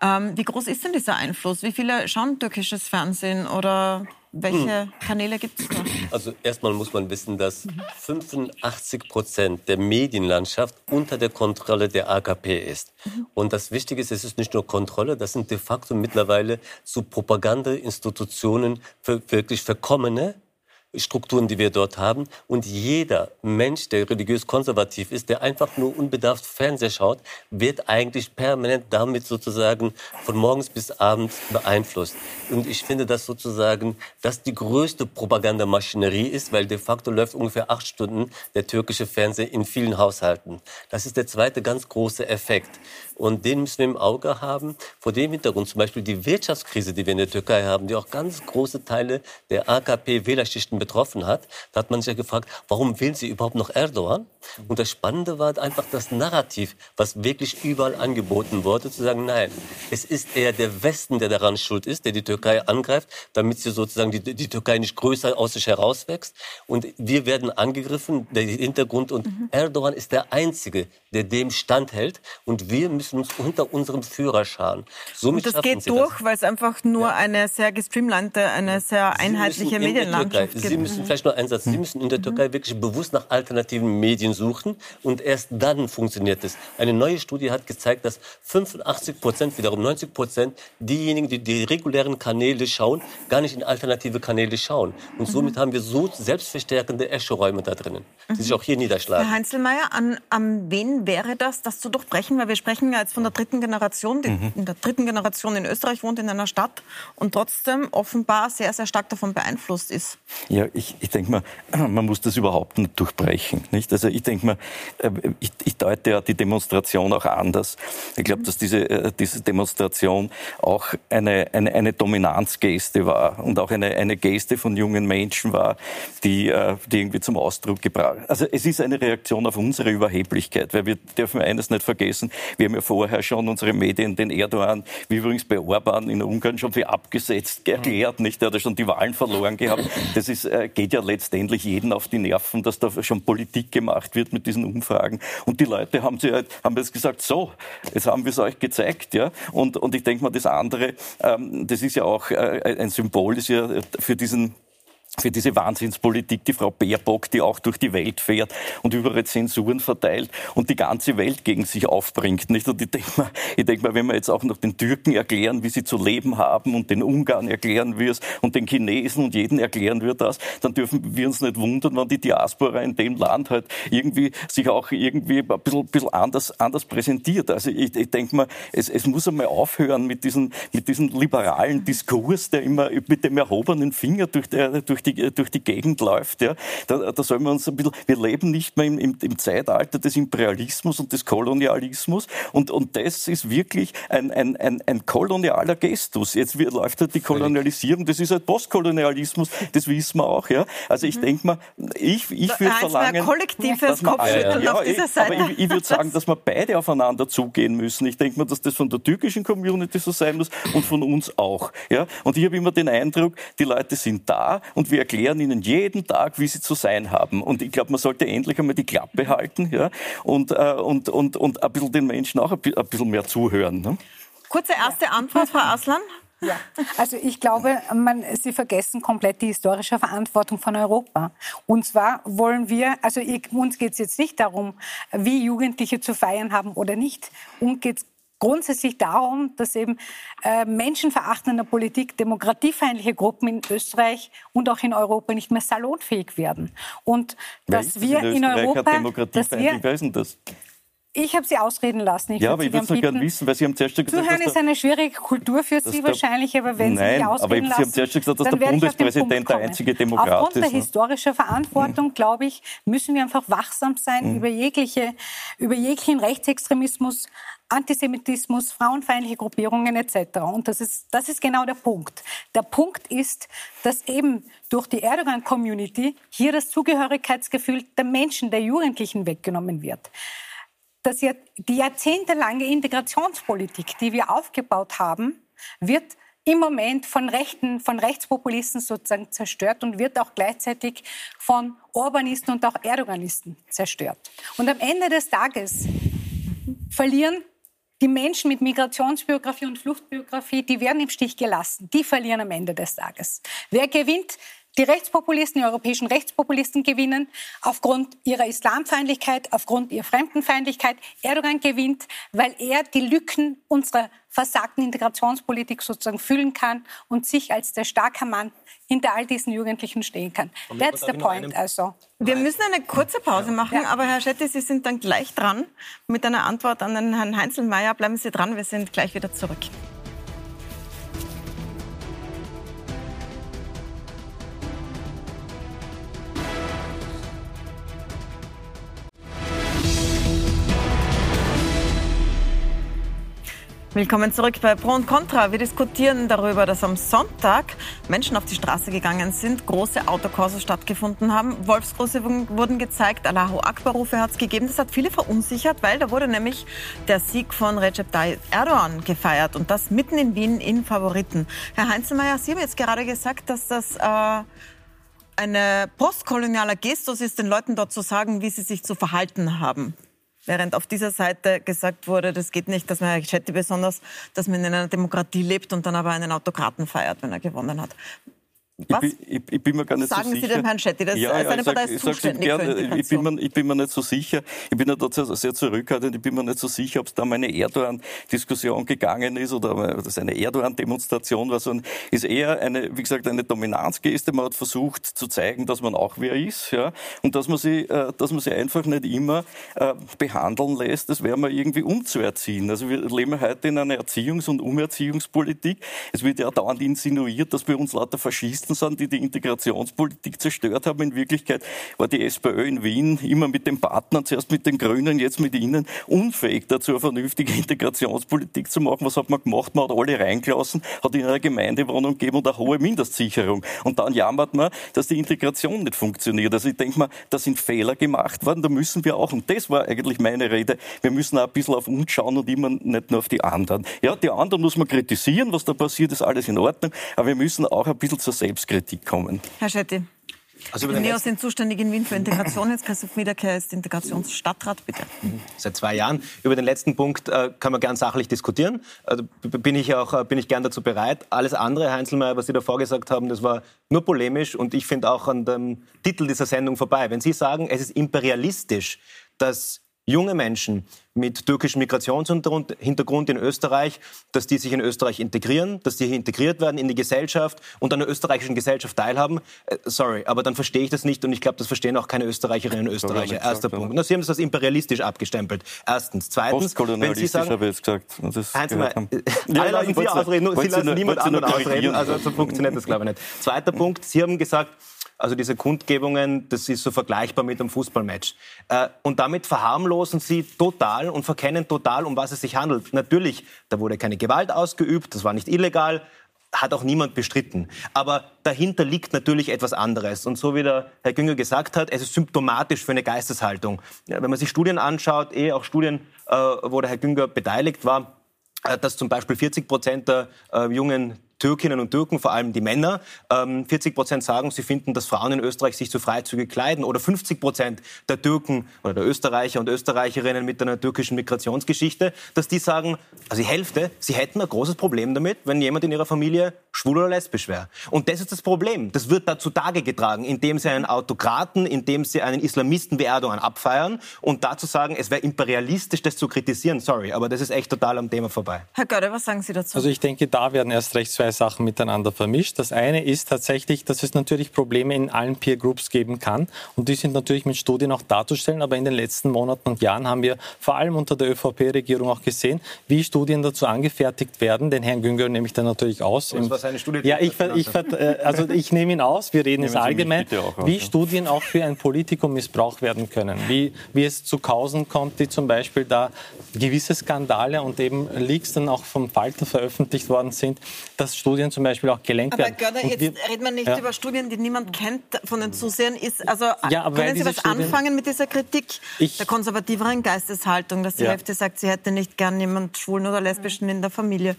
Ähm, wie groß ist denn dieser Einfluss? Wie viele schauen türkisches Fernsehen oder welche hm. Kanäle gibt es da? Also erstmal muss man wissen, dass 85 Prozent der Medienlandschaft unter der Kontrolle der AKP ist. Mhm. Und das Wichtige ist, es ist nicht nur Kontrolle, das sind de facto mittlerweile so Propagandainstitutionen für wirklich verkommene Strukturen, die wir dort haben. Und jeder Mensch, der religiös konservativ ist, der einfach nur unbedarft Fernseher schaut, wird eigentlich permanent damit sozusagen von morgens bis abends beeinflusst. Und ich finde, dass sozusagen das die größte Propagandamaschinerie ist, weil de facto läuft ungefähr acht Stunden der türkische Fernseher in vielen Haushalten. Das ist der zweite ganz große Effekt. Und den müssen wir im Auge haben. Vor dem Hintergrund zum Beispiel die Wirtschaftskrise, die wir in der Türkei haben, die auch ganz große Teile der AKP-Wählerschichten betroffen hat. Da hat man sich ja gefragt, warum wählen sie überhaupt noch Erdogan? Und das Spannende war einfach das Narrativ, was wirklich überall angeboten wurde, zu sagen, nein, es ist eher der Westen, der daran schuld ist, der die Türkei angreift, damit sie sozusagen die, die Türkei nicht größer aus sich herauswächst. Und wir werden angegriffen, der Hintergrund. Und mhm. Erdogan ist der Einzige, der dem standhält. Und wir müssen uns unter unserem Führer scharen. Somit und das geht durch, das. weil es einfach nur ja. eine sehr gestreamlinete, eine sehr einheitliche Medienlandschaft gibt. Sie müssen vielleicht nur einen Satz. Sie müssen in der Türkei wirklich bewusst nach alternativen Medien suchen und erst dann funktioniert es. Eine neue Studie hat gezeigt, dass 85 Prozent, wiederum 90 Prozent, diejenigen, die die regulären Kanäle schauen, gar nicht in alternative Kanäle schauen. Und mhm. somit haben wir so selbstverstärkende Echoräume da drinnen, die mhm. sich auch hier niederschlagen. Herr Heinzelmeier, an, an wen wäre das, das zu durchbrechen? Weil wir sprechen ja jetzt von der dritten Generation, die mhm. in der dritten Generation in Österreich wohnt, in einer Stadt und trotzdem offenbar sehr, sehr stark davon beeinflusst ist. Ja, ich, ich denke mal, man muss das überhaupt nicht durchbrechen. Nicht? Also ich denke mal, äh, ich, ich deute ja die Demonstration auch anders. Ich glaube, dass diese, äh, diese Demonstration auch eine, eine, eine Dominanzgeste war und auch eine, eine Geste von jungen Menschen war, die, äh, die irgendwie zum Ausdruck gebracht. Also es ist eine Reaktion auf unsere Überheblichkeit, weil wir dürfen eines nicht vergessen, wir haben ja vorher schon unsere Medien den Erdogan, wie übrigens bei Orban in Ungarn schon für abgesetzt erklärt, nicht? Der hat ja schon die Wahlen verloren gehabt. Das ist, geht ja letztendlich jeden auf die Nerven, dass da schon Politik gemacht wird mit diesen Umfragen. Und die Leute haben, sie halt, haben jetzt gesagt, so, jetzt haben wir es euch gezeigt. Ja? Und, und ich denke mal, das andere, ähm, das ist ja auch äh, ein Symbol, ist ja für diesen für diese Wahnsinnspolitik, die Frau Baerbock, die auch durch die Welt fährt und überall Zensuren verteilt und die ganze Welt gegen sich aufbringt. Nicht? Und ich denke mal, ich denk mal, wenn wir jetzt auch noch den Türken erklären, wie sie zu leben haben und den Ungarn erklären wir es und den Chinesen und jeden erklären wir das, dann dürfen wir uns nicht wundern, wenn die Diaspora in dem Land halt irgendwie sich auch irgendwie ein bisschen, bisschen anders, anders präsentiert. Also ich, ich denke mal, es, es muss einmal aufhören mit diesem, mit diesem liberalen Diskurs, der immer mit dem erhobenen Finger durch, der, durch durch die, durch die Gegend läuft, ja, da, da sollen wir uns ein bisschen, wir leben nicht mehr im, im, im Zeitalter des Imperialismus und des Kolonialismus und, und das ist wirklich ein, ein, ein, ein kolonialer Gestus. Jetzt wird, läuft halt die Kolonialisierung, das ist halt Postkolonialismus, das wissen wir auch, ja. Also ich mhm. denke mal, ich, ich würde verlangen, kollektives Kopfschütteln ja, auf dieser Seite. Aber ich, ich würde sagen, dass wir beide aufeinander zugehen müssen. Ich denke mal, dass das von der türkischen Community so sein muss und von uns auch, ja. Und ich habe immer den Eindruck, die Leute sind da und wir erklären ihnen jeden Tag, wie sie zu sein haben. Und ich glaube, man sollte endlich einmal die Klappe halten ja, und, äh, und, und, und ein bisschen den Menschen auch ein bisschen mehr zuhören. Ne? Kurze erste Antwort, Frau Aslan. Ja, also ich glaube, man, Sie vergessen komplett die historische Verantwortung von Europa. Und zwar wollen wir, also ich, uns geht es jetzt nicht darum, wie Jugendliche zu feiern haben oder nicht. Uns geht es grundsätzlich darum, dass eben äh, menschenverachtende Politik, demokratiefeindliche Gruppen in Österreich und auch in Europa nicht mehr salonfähig werden. Und dass wir in, in Europa, dass wir, wer ist denn das? Ich habe Sie ausreden lassen. Ich ja, aber ich würde es gerne wissen, weil Sie haben zuerst gesagt, Zuhören ist eine schwierige Kultur für Sie wahrscheinlich, aber wenn Nein, Sie mich ausreden aber Sie haben zuerst gesagt, dass der Bundespräsident der einzige Demokrat ist. Aufgrund der ne? historischen Verantwortung, mhm. glaube ich, müssen wir einfach wachsam sein mhm. über, jegliche, über jeglichen Rechtsextremismus, Antisemitismus, frauenfeindliche Gruppierungen etc. Und das ist, das ist genau der Punkt. Der Punkt ist, dass eben durch die Erdogan-Community hier das Zugehörigkeitsgefühl der Menschen, der Jugendlichen weggenommen wird dass ja die jahrzehntelange Integrationspolitik, die wir aufgebaut haben, wird im Moment von Rechten, von Rechtspopulisten sozusagen zerstört und wird auch gleichzeitig von Orbanisten und auch Erdoganisten zerstört. Und am Ende des Tages verlieren die Menschen mit Migrationsbiografie und Fluchtbiografie, die werden im Stich gelassen. Die verlieren am Ende des Tages. Wer gewinnt? Die Rechtspopulisten, die europäischen Rechtspopulisten gewinnen aufgrund ihrer Islamfeindlichkeit, aufgrund ihrer Fremdenfeindlichkeit. Erdogan gewinnt, weil er die Lücken unserer versagten Integrationspolitik sozusagen füllen kann und sich als der starke Mann hinter all diesen Jugendlichen stehen kann. That's the point. Also. Wir müssen eine kurze Pause machen, ja. aber Herr Schetti, Sie sind dann gleich dran mit einer Antwort an den Herrn Heinzelmeier. Bleiben Sie dran, wir sind gleich wieder zurück. Willkommen zurück bei Pro und Contra. Wir diskutieren darüber, dass am Sonntag Menschen auf die Straße gegangen sind, große Autokurse stattgefunden haben, Wolfsgrüße wurden gezeigt, Allahu Akbar-Rufe hat es gegeben. Das hat viele verunsichert, weil da wurde nämlich der Sieg von Recep Tayyip Erdogan gefeiert und das mitten in Wien in Favoriten. Herr Heinzelmeier, Sie haben jetzt gerade gesagt, dass das äh, eine postkolonialer Gestus ist, den Leuten dort zu sagen, wie sie sich zu verhalten haben. Während auf dieser Seite gesagt wurde, das geht nicht, dass man, ich schätze besonders, dass man in einer Demokratie lebt und dann aber einen Autokraten feiert, wenn er gewonnen hat. Was ich, ich, ich, bin mir gar nicht Sagen so sicher. Sie dem Herrn Schetti, das ja, ja, seine Partei ist zuständig ich, bin mir, ich bin mir nicht so sicher. Ich bin ja dort sehr, sehr zurückhaltend. Ich bin mir nicht so sicher, ob es da um eine Erdogan-Diskussion gegangen ist oder das eine Erdogan-Demonstration war. Sondern ist eher eine, wie gesagt, eine Dominanzgeste. Man hat versucht zu zeigen, dass man auch wer ist, ja, und dass man sie, äh, dass man sie einfach nicht immer äh, behandeln lässt, das wäre man irgendwie umzuerziehen. Also wir leben heute in einer Erziehungs- und Umerziehungspolitik. Es wird ja dauernd insinuiert, dass bei uns lauter Faschisten Faschisten sind, die die Integrationspolitik zerstört haben. In Wirklichkeit war die SPÖ in Wien immer mit den Partnern, zuerst mit den Grünen, jetzt mit Ihnen, unfähig dazu, eine vernünftige Integrationspolitik zu machen. Was hat man gemacht? Man hat alle reingelassen, hat ihnen eine Gemeindewohnung gegeben und eine hohe Mindestsicherung. Und dann jammert man, dass die Integration nicht funktioniert. Also ich denke mal, da sind Fehler gemacht worden, da müssen wir auch, und das war eigentlich meine Rede, wir müssen auch ein bisschen auf uns schauen und immer nicht nur auf die anderen. Ja, die anderen muss man kritisieren, was da passiert, ist alles in Ordnung, aber wir müssen auch ein bisschen zur Selbst Selbstkritik kommen. Herr Schetti. Also die Neos sind zuständig in Wien für Integration. Jetzt Christoph Wiederkehr ist Integrationsstadtrat, bitte. Seit zwei Jahren. Über den letzten Punkt äh, kann man gern sachlich diskutieren. Also bin ich auch äh, bin ich gern dazu bereit. Alles andere, Herr Heinzelmeier, was Sie davor gesagt haben, das war nur polemisch und ich finde auch an dem Titel dieser Sendung vorbei. Wenn Sie sagen, es ist imperialistisch, dass junge Menschen mit türkischem Migrationshintergrund in Österreich, dass die sich in Österreich integrieren, dass die hier integriert werden in die Gesellschaft und an der österreichischen Gesellschaft teilhaben. Äh, sorry, aber dann verstehe ich das nicht und ich glaube, das verstehen auch keine Österreicherinnen und Österreicher. Erster gesagt, Punkt. Ja. Sie haben das als imperialistisch abgestempelt. Erstens. Zweitens, wenn Sie sagen... habe ich jetzt gesagt. Das Heinz, mal, alle lassen Sie ausreden, Sie lassen niemand anderen ausreden, also so funktioniert das, glaube ich, nicht. Zweiter Punkt, Sie haben gesagt, also diese Kundgebungen, das ist so vergleichbar mit einem Fußballmatch. Äh, und damit verharmlosen sie total und verkennen total, um was es sich handelt. Natürlich, da wurde keine Gewalt ausgeübt, das war nicht illegal, hat auch niemand bestritten. Aber dahinter liegt natürlich etwas anderes. Und so wie der Herr Günger gesagt hat, es ist symptomatisch für eine Geisteshaltung. Wenn man sich Studien anschaut, eh auch Studien, äh, wo der Herr Günger beteiligt war, äh, dass zum Beispiel 40 Prozent der äh, jungen Türkinnen und Türken, vor allem die Männer. 40 ähm, Prozent sagen, sie finden, dass Frauen in Österreich sich zu freizügig kleiden. Oder 50 Prozent der Türken oder der Österreicher und Österreicherinnen mit einer türkischen Migrationsgeschichte, dass die sagen, also die Hälfte, sie hätten ein großes Problem damit, wenn jemand in ihrer Familie schwul oder lesbisch wäre. Und das ist das Problem. Das wird da zutage getragen, indem sie einen Autokraten, indem sie einen Islamisten wie Erdogan abfeiern und dazu sagen, es wäre imperialistisch, das zu kritisieren. Sorry, aber das ist echt total am Thema vorbei. Herr Görde, was sagen Sie dazu? Also ich denke, da werden erst recht zwei Sachen miteinander vermischt. Das eine ist tatsächlich, dass es natürlich Probleme in allen Peer Groups geben kann. Und die sind natürlich mit Studien auch darzustellen. Aber in den letzten Monaten und Jahren haben wir vor allem unter der ÖVP-Regierung auch gesehen, wie Studien dazu angefertigt werden. Den Herrn Güngör nehme ich dann natürlich aus. Was war seine Studie? Ja, ich, ich, äh, also ich nehme ihn aus. Wir reden jetzt allgemein, auch, wie Studien auch für ein Politikum missbraucht werden können. Wie, wie es zu Kausen kommt, die zum Beispiel da gewisse Skandale und eben Leaks dann auch vom Falter veröffentlicht worden sind, dass Studien zum Beispiel auch gelenkt aber werden. Aber Görder, jetzt wir, redet man nicht ja. über Studien, die niemand kennt von den Zusehern. Ist, also, ja, können Sie was Studien, anfangen mit dieser Kritik ich, der konservativeren Geisteshaltung, dass die ja. Hälfte sagt, sie hätte nicht gern jemand Schwulen oder Lesbischen in der Familie?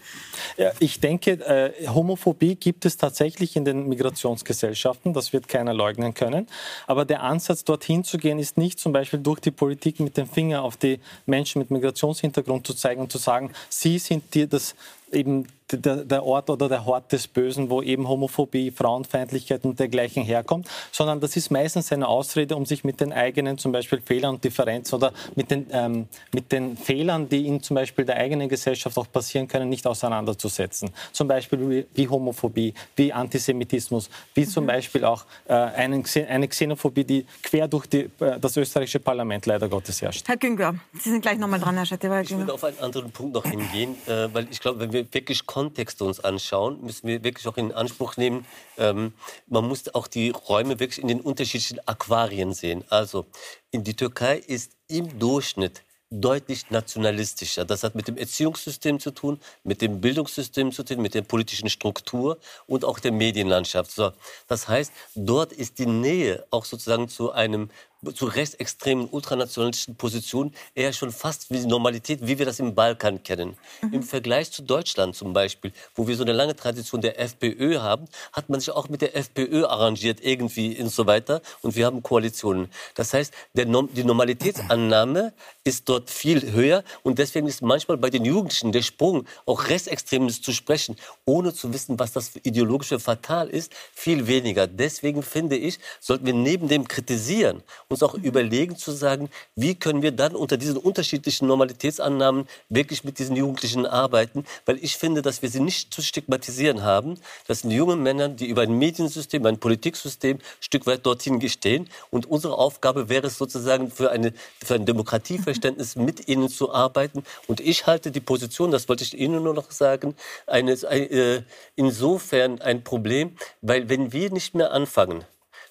Ja, ich denke, äh, Homophobie gibt es tatsächlich in den Migrationsgesellschaften. Das wird keiner leugnen können. Aber der Ansatz, dorthin zu gehen, ist nicht zum Beispiel durch die Politik mit dem Finger auf die Menschen mit Migrationshintergrund zu zeigen und zu sagen, sie sind dir das eben der, der, Ort oder der Hort des Bösen, wo eben Homophobie, Frauenfeindlichkeit und dergleichen herkommt, sondern das ist meistens eine Ausrede, um sich mit den eigenen zum Beispiel Fehlern und Differenzen oder mit den, ähm, mit den Fehlern, die in zum Beispiel der eigenen Gesellschaft auch passieren können, nicht auseinanderzusetzen. Zum Beispiel wie, wie Homophobie, wie Antisemitismus, wie zum mhm. Beispiel auch äh, eine, eine Xenophobie, die quer durch die, äh, das österreichische Parlament leider Gottes herrscht. Herr Günger, Sie sind gleich nochmal dran, Herr Schettiwer. Ich will auf einen anderen Punkt noch hingehen, äh, weil ich glaube, wenn wir wirklich Kontexte uns anschauen, müssen wir wirklich auch in Anspruch nehmen, ähm, man muss auch die Räume wirklich in den unterschiedlichen Aquarien sehen. Also in die Türkei ist im Durchschnitt deutlich nationalistischer. Das hat mit dem Erziehungssystem zu tun, mit dem Bildungssystem zu tun, mit der politischen Struktur und auch der Medienlandschaft. So, das heißt, dort ist die Nähe auch sozusagen zu einem zu rechtsextremen, ultranationalistischen Positionen eher schon fast wie die Normalität, wie wir das im Balkan kennen. Mhm. Im Vergleich zu Deutschland zum Beispiel, wo wir so eine lange Tradition der FPÖ haben, hat man sich auch mit der FPÖ arrangiert irgendwie und so weiter. Und wir haben Koalitionen. Das heißt, der, die Normalitätsannahme ist dort viel höher und deswegen ist manchmal bei den Jugendlichen der Sprung, auch Rechtsextremes zu sprechen, ohne zu wissen, was das ideologische Fatal ist, viel weniger. Deswegen finde ich, sollten wir neben dem Kritisieren uns auch überlegen zu sagen, wie können wir dann unter diesen unterschiedlichen Normalitätsannahmen wirklich mit diesen Jugendlichen arbeiten, weil ich finde, dass wir sie nicht zu stigmatisieren haben. Das sind junge Männer, die über ein Mediensystem, ein Politiksystem ein Stück weit dorthin gestehen. Und unsere Aufgabe wäre es sozusagen für, eine, für ein Demokratieverständnis mit ihnen zu arbeiten. Und ich halte die Position, das wollte ich Ihnen nur noch sagen, eines, äh, insofern ein Problem, weil wenn wir nicht mehr anfangen,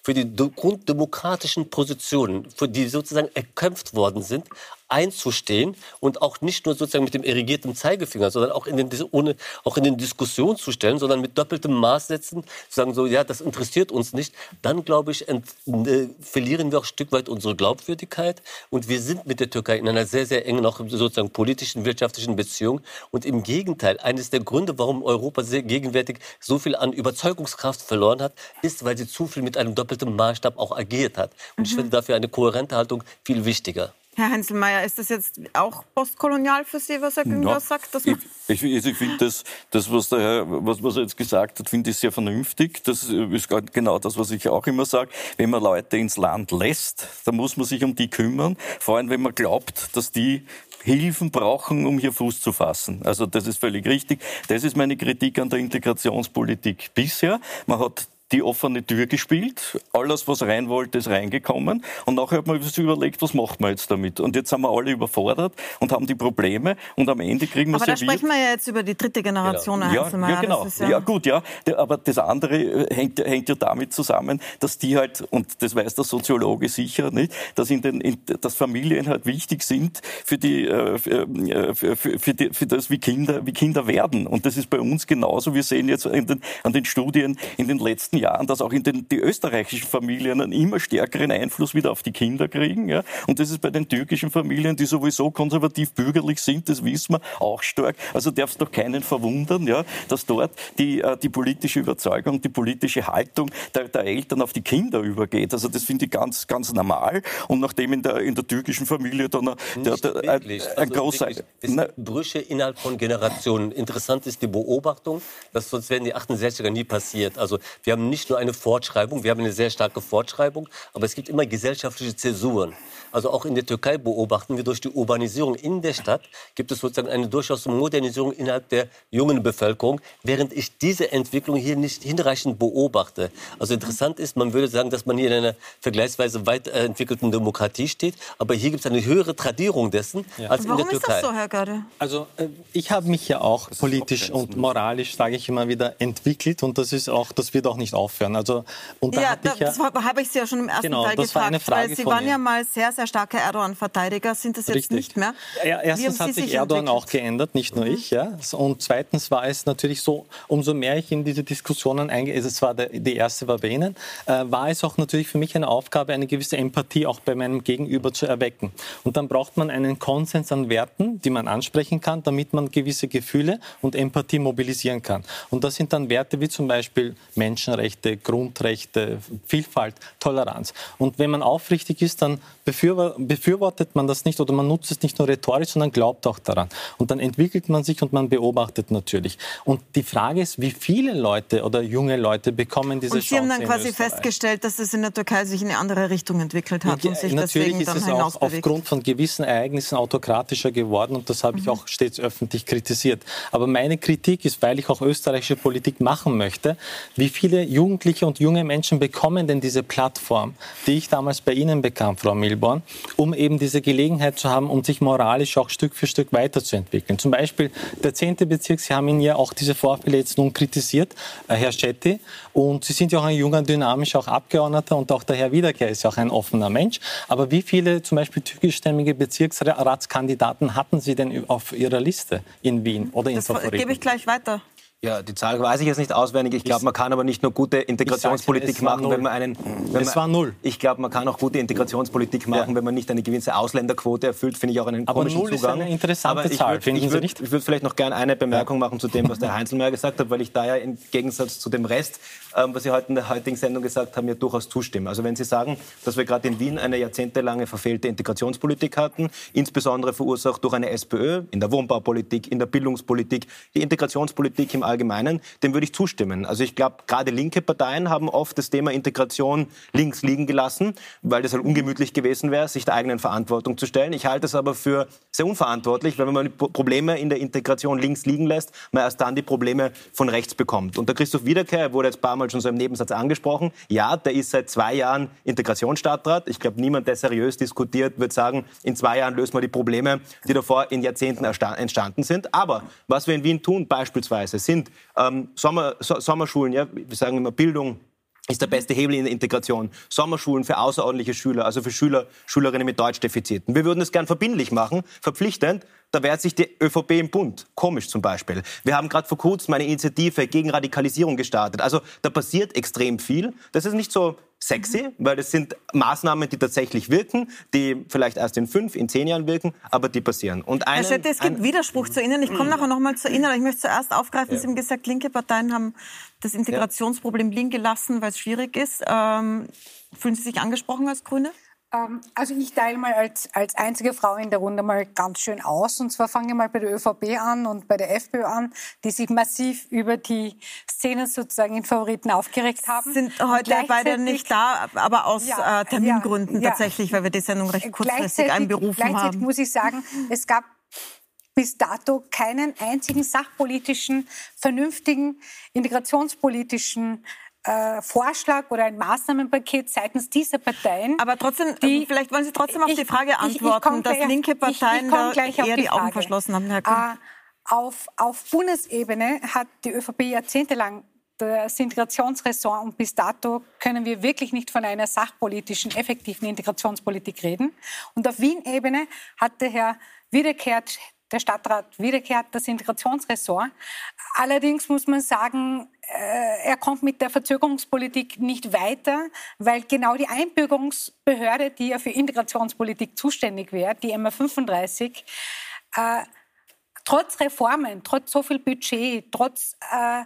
für die grunddemokratischen Positionen, für die sozusagen erkämpft worden sind, einzustehen und auch nicht nur sozusagen mit dem erigierten Zeigefinger, sondern auch in den, ohne, auch in den Diskussionen zu stellen, sondern mit doppeltem Maß setzen, sagen so, ja, das interessiert uns nicht, dann glaube ich, ent, äh, verlieren wir auch ein Stück weit unsere Glaubwürdigkeit und wir sind mit der Türkei in einer sehr, sehr engen, auch sozusagen politischen, wirtschaftlichen Beziehung und im Gegenteil, eines der Gründe, warum Europa sehr gegenwärtig so viel an Überzeugungskraft verloren hat, ist, weil sie zu viel mit einem doppelten Maßstab auch agiert hat. Und mhm. ich finde dafür eine kohärente Haltung viel wichtiger. Herr Heinzelmeier, ist das jetzt auch postkolonial für Sie, was Herr Güngler ja, sagt? Dass ich ich, ich finde, das, das, was, der Herr, was, was er jetzt gesagt hat, finde ich sehr vernünftig. Das ist genau das, was ich auch immer sage. Wenn man Leute ins Land lässt, dann muss man sich um die kümmern. Vor allem, wenn man glaubt, dass die Hilfen brauchen, um hier Fuß zu fassen. Also das ist völlig richtig. Das ist meine Kritik an der Integrationspolitik bisher. Man hat die offene Tür gespielt. Alles, was rein wollte, ist reingekommen. Und nachher hat man sich überlegt, was macht man jetzt damit? Und jetzt sind wir alle überfordert und haben die Probleme. Und am Ende kriegen wir Aber da sprechen wir ja jetzt über die dritte Generation. Genau. Ja, ja, genau. Ja, ja, gut, ja. Aber das andere äh, hängt, hängt ja damit zusammen, dass die halt, und das weiß der Soziologe sicher nicht, dass, in den, in, dass Familien halt wichtig sind für, die, äh, äh, für, für, für, die, für das, wie Kinder, wie Kinder werden. Und das ist bei uns genauso. Wir sehen jetzt den, an den Studien in den letzten Jahren, dass auch in den die österreichischen Familien einen immer stärkeren Einfluss wieder auf die Kinder kriegen. Ja? Und das ist bei den türkischen Familien, die sowieso konservativ-bürgerlich sind, das wissen wir, auch stark. Also darf es doch keinen verwundern, ja, dass dort die, äh, die politische Überzeugung, die politische Haltung der, der Eltern auf die Kinder übergeht. Also das finde ich ganz, ganz normal. Und nachdem in der, in der türkischen Familie dann der, der, ein, ein also großer... Es sind Brüche innerhalb von Generationen. Interessant ist die Beobachtung, dass sonst wären die 68er nie passiert. Also wir haben nicht nur eine Fortschreibung, wir haben eine sehr starke Fortschreibung, aber es gibt immer gesellschaftliche Zäsuren. Also auch in der Türkei beobachten wir durch die Urbanisierung in der Stadt gibt es sozusagen eine durchaus Modernisierung innerhalb der jungen Bevölkerung, während ich diese Entwicklung hier nicht hinreichend beobachte. Also interessant ist, man würde sagen, dass man hier in einer vergleichsweise weit entwickelten Demokratie steht, aber hier gibt es eine höhere Tradierung dessen ja. als Warum in der Türkei. Warum ist das so, Herr Görde? Also äh, ich habe mich ja auch politisch und moralisch, sage ich immer wieder, entwickelt und das ist auch, das wird auch nicht aufhören. Also und da ja, da, ja, das habe ich Sie ja schon im ersten genau, Teil gefragt, weil Sie waren ja mal sehr, sehr starke Erdogan-Verteidiger, sind das jetzt Richtig. nicht mehr. Ja, erstens hat sich Erdogan auch geändert, nicht nur mhm. ich. Ja. Und zweitens war es natürlich so, umso mehr ich in diese Diskussionen eingehe, es war der, die erste war bei Ihnen, äh, war es auch natürlich für mich eine Aufgabe, eine gewisse Empathie auch bei meinem Gegenüber zu erwecken. Und dann braucht man einen Konsens an Werten, die man ansprechen kann, damit man gewisse Gefühle und Empathie mobilisieren kann. Und das sind dann Werte wie zum Beispiel Menschenrechte, Grundrechte, Vielfalt, Toleranz. Und wenn man aufrichtig ist, dann befürwortet man das nicht oder man nutzt es nicht nur rhetorisch, sondern glaubt auch daran. Und dann entwickelt man sich und man beobachtet natürlich. Und die Frage ist, wie viele Leute oder junge Leute bekommen diese Chance Und Sie haben dann quasi festgestellt, dass es in der Türkei sich in eine andere Richtung entwickelt hat ja, und sich natürlich deswegen dann ist es auch aufgrund von gewissen Ereignissen autokratischer geworden und das habe ich mhm. auch stets öffentlich kritisiert. Aber meine Kritik ist, weil ich auch österreichische Politik machen möchte, wie viele Jugendliche und junge Menschen bekommen denn diese Plattform, die ich damals bei Ihnen bekam, Frau Milborn, um eben diese Gelegenheit zu haben, um sich moralisch auch Stück für Stück weiterzuentwickeln. Zum Beispiel der 10. Bezirk, Sie haben ihn ja auch diese Vorfälle jetzt nun kritisiert, äh, Herr Schetti, und Sie sind ja auch ein junger, dynamischer auch Abgeordneter und auch der Herr Wiederkehr ist ja auch ein offener Mensch. Aber wie viele zum Beispiel türkischstämmige Bezirksratskandidaten hatten Sie denn auf Ihrer Liste in Wien oder in Das gebe ich gleich weiter. Ja, die Zahl weiß ich jetzt nicht auswendig. Ich glaube, man kann aber nicht nur gute Integrationspolitik machen, wenn man einen. Wenn es war null. Ich glaube, man kann auch gute Integrationspolitik machen, ja. wenn man nicht eine gewisse Ausländerquote erfüllt. Finde ich auch einen aber komischen null Zugang. Ist eine interessante aber ich Zahl, würd, ich würd, Ich würde vielleicht noch gerne eine Bemerkung machen zu dem, was der Heinzelmeier gesagt hat, weil ich da ja im Gegensatz zu dem Rest, ähm, was Sie heute in der heutigen Sendung gesagt haben, ja durchaus zustimmen. Also wenn Sie sagen, dass wir gerade in Wien eine jahrzehntelange verfehlte Integrationspolitik hatten, insbesondere verursacht durch eine SPÖ in der Wohnbaupolitik, in der Bildungspolitik, die Integrationspolitik im Allgemeinen, dem würde ich zustimmen. Also ich glaube, gerade linke Parteien haben oft das Thema Integration links liegen gelassen, weil das halt ungemütlich gewesen wäre, sich der eigenen Verantwortung zu stellen. Ich halte es aber für sehr unverantwortlich, weil wenn man Probleme in der Integration links liegen lässt, man erst dann die Probleme von rechts bekommt. Und der Christoph Wiederkehr wurde jetzt ein paar Mal schon so im Nebensatz angesprochen. Ja, der ist seit zwei Jahren Integrationsstadtrat. Ich glaube, niemand, der seriös diskutiert, wird sagen, in zwei Jahren lösen wir die Probleme, die davor in Jahrzehnten entstanden sind. Aber was wir in Wien tun beispielsweise, sind ähm, Sommer, so, Sommerschulen, ja, wir sagen immer Bildung, ist der beste Hebel in der Integration. Sommerschulen für außerordentliche Schüler, also für Schüler, Schülerinnen mit Deutschdefiziten. Wir würden es gern verbindlich machen, verpflichtend. Da wehrt sich die ÖVP im Bund. Komisch zum Beispiel. Wir haben gerade vor kurzem eine Initiative gegen Radikalisierung gestartet. Also da passiert extrem viel. Das ist nicht so sexy, weil das sind Maßnahmen, die tatsächlich wirken, die vielleicht erst in fünf, in zehn Jahren wirken, aber die passieren. Und einen, Herr Schette, es gibt Widerspruch zu Ihnen. Ich komme nachher noch mal zu Ihnen, aber ich möchte zuerst aufgreifen. Ja. Sie haben gesagt, linke Parteien haben das Integrationsproblem liegen gelassen, weil es schwierig ist. Ähm, fühlen Sie sich angesprochen als Grüne? Ähm, also ich teile mal als, als einzige Frau in der Runde mal ganz schön aus. Und zwar fange ich mal bei der ÖVP an und bei der FPÖ an, die sich massiv über die Szenen sozusagen in Favoriten aufgeregt haben. Sind heute beide nicht da, aber aus ja, äh, Termingründen ja, tatsächlich, weil wir die Sendung recht kurzfristig einberufen gleichzeitig haben. muss ich sagen, es gab bis dato keinen einzigen sachpolitischen, vernünftigen, integrationspolitischen äh, Vorschlag oder ein Maßnahmenpaket seitens dieser Parteien. Aber trotzdem, die, vielleicht wollen Sie trotzdem auf die Frage antworten, ich, ich dass linke Parteien da eher die, die Augen verschlossen haben. Herr Kuhn. Äh, auf, auf Bundesebene hat die ÖVP jahrzehntelang das Integrationsressort und bis dato können wir wirklich nicht von einer sachpolitischen, effektiven Integrationspolitik reden. Und auf Wien-Ebene hat der Herr Wiederkehrt, der Stadtrat Wiederkehrt, das Integrationsressort. Allerdings muss man sagen, äh, er kommt mit der Verzögerungspolitik nicht weiter, weil genau die Einbürgerungsbehörde, die ja für Integrationspolitik zuständig wäre, die MA35, äh, trotz Reformen, trotz so viel Budget, trotz, äh,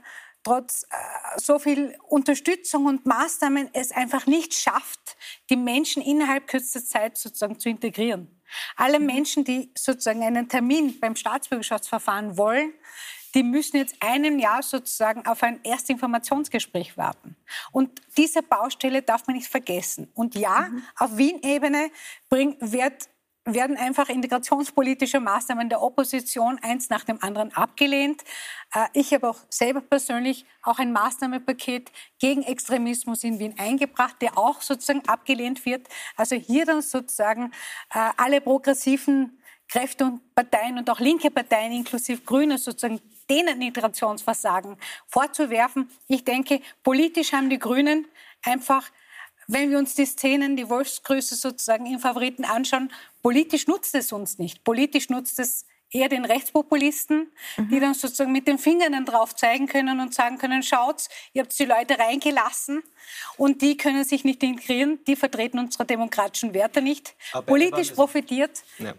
trotz äh, so viel Unterstützung und Maßnahmen es einfach nicht schafft, die Menschen innerhalb kürzester Zeit sozusagen zu integrieren. Alle Menschen, die sozusagen einen Termin beim Staatsbürgerschaftsverfahren wollen, die müssen jetzt einem Jahr sozusagen auf ein Erstinformationsgespräch warten. Und diese Baustelle darf man nicht vergessen. Und ja, mhm. auf Wien-Ebene wird werden einfach integrationspolitische Maßnahmen der Opposition eins nach dem anderen abgelehnt. Äh, ich habe auch selber persönlich auch ein Maßnahmenpaket gegen Extremismus in Wien eingebracht, der auch sozusagen abgelehnt wird. Also hier dann sozusagen äh, alle progressiven Kräfte und Parteien und auch linke Parteien inklusive Grüne sozusagen denen Integrationsversagen vorzuwerfen. Ich denke, politisch haben die Grünen einfach wenn wir uns die Szenen, die Wolfsgrüße sozusagen im Favoriten anschauen, politisch nutzt es uns nicht. Politisch nutzt es eher den Rechtspopulisten, mhm. die dann sozusagen mit den Fingern dann drauf zeigen können und sagen können, schaut, ihr habt die Leute reingelassen und die können sich nicht integrieren, die vertreten unsere demokratischen Werte nicht. Aber Politisch profitiert ja.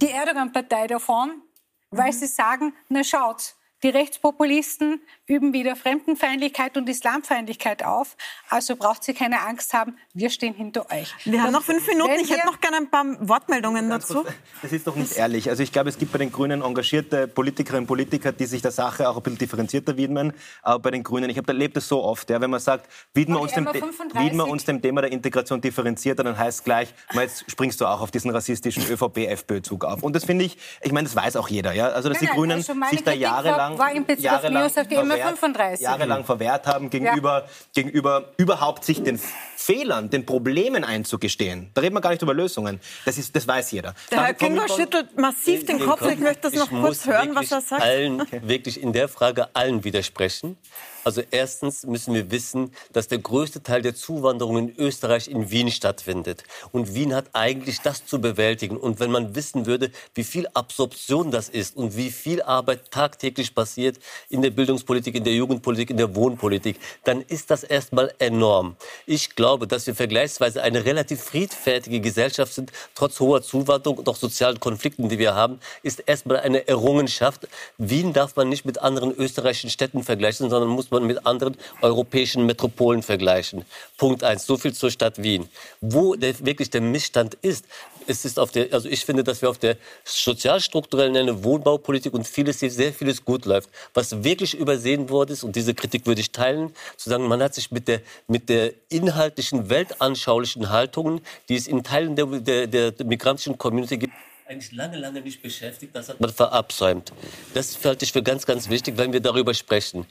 die Erdogan-Partei davon, weil mhm. sie sagen, na schaut, die Rechtspopulisten üben wieder Fremdenfeindlichkeit und Islamfeindlichkeit auf. Also braucht sie keine Angst haben, wir stehen hinter euch. Wir haben noch fünf Minuten. Ich hätte noch gerne ein paar Wortmeldungen dazu. Das ist doch nicht ehrlich. Also ich glaube, es gibt bei den Grünen engagierte Politikerinnen und Politiker, die sich der Sache auch ein bisschen differenzierter widmen. Aber bei den Grünen, ich habe erlebt das so oft, ja, wenn man sagt, widmen wir uns, dem, widmen wir uns dem Thema der Integration differenzierter, dann heißt es gleich, jetzt springst du auch auf diesen rassistischen ÖVP-FPÖ-Zug auf. Und das finde ich, ich meine, das weiß auch jeder. Ja? Also dass die Grünen also sich da jahrelang war im Bezug jahrelang, auf die verwehrt, 35. jahrelang verwehrt haben, gegenüber, ja. gegenüber überhaupt sich den Fehlern, den Problemen einzugestehen. Da reden wir gar nicht über Lösungen. Das, ist, das weiß jeder. Der Herr Günger schüttelt massiv den Kopf. Ich möchte das noch kurz hören, was er sagt. Allen, okay. Wirklich in der Frage allen widersprechen. Also erstens müssen wir wissen, dass der größte Teil der Zuwanderung in Österreich in Wien stattfindet. Und Wien hat eigentlich das zu bewältigen. Und wenn man wissen würde, wie viel Absorption das ist und wie viel Arbeit tagtäglich passiert in der Bildungspolitik, in der Jugendpolitik, in der Wohnpolitik, dann ist das erstmal enorm. Ich glaube, dass wir vergleichsweise eine relativ friedfertige Gesellschaft sind, trotz hoher Zuwanderung und auch sozialen Konflikten, die wir haben, ist erstmal eine Errungenschaft. Wien darf man nicht mit anderen österreichischen Städten vergleichen, sondern muss man mit anderen europäischen Metropolen vergleichen. Punkt eins. So viel zur Stadt Wien. Wo der, wirklich der Missstand ist, es ist auf der, also ich finde, dass wir auf der sozialstrukturellen Wohnbaupolitik und vieles, sehr vieles gut läuft. Was wirklich übersehen wurde ist, und diese Kritik würde ich teilen, zu sagen, man hat sich mit der, mit der inhaltlichen, weltanschaulichen Haltung, die es in Teilen der, der, der migrantischen Community gibt, eigentlich lange, lange nicht beschäftigt. Das hat man verabsäumt. Das halte ich für ganz, ganz wichtig, wenn wir darüber sprechen.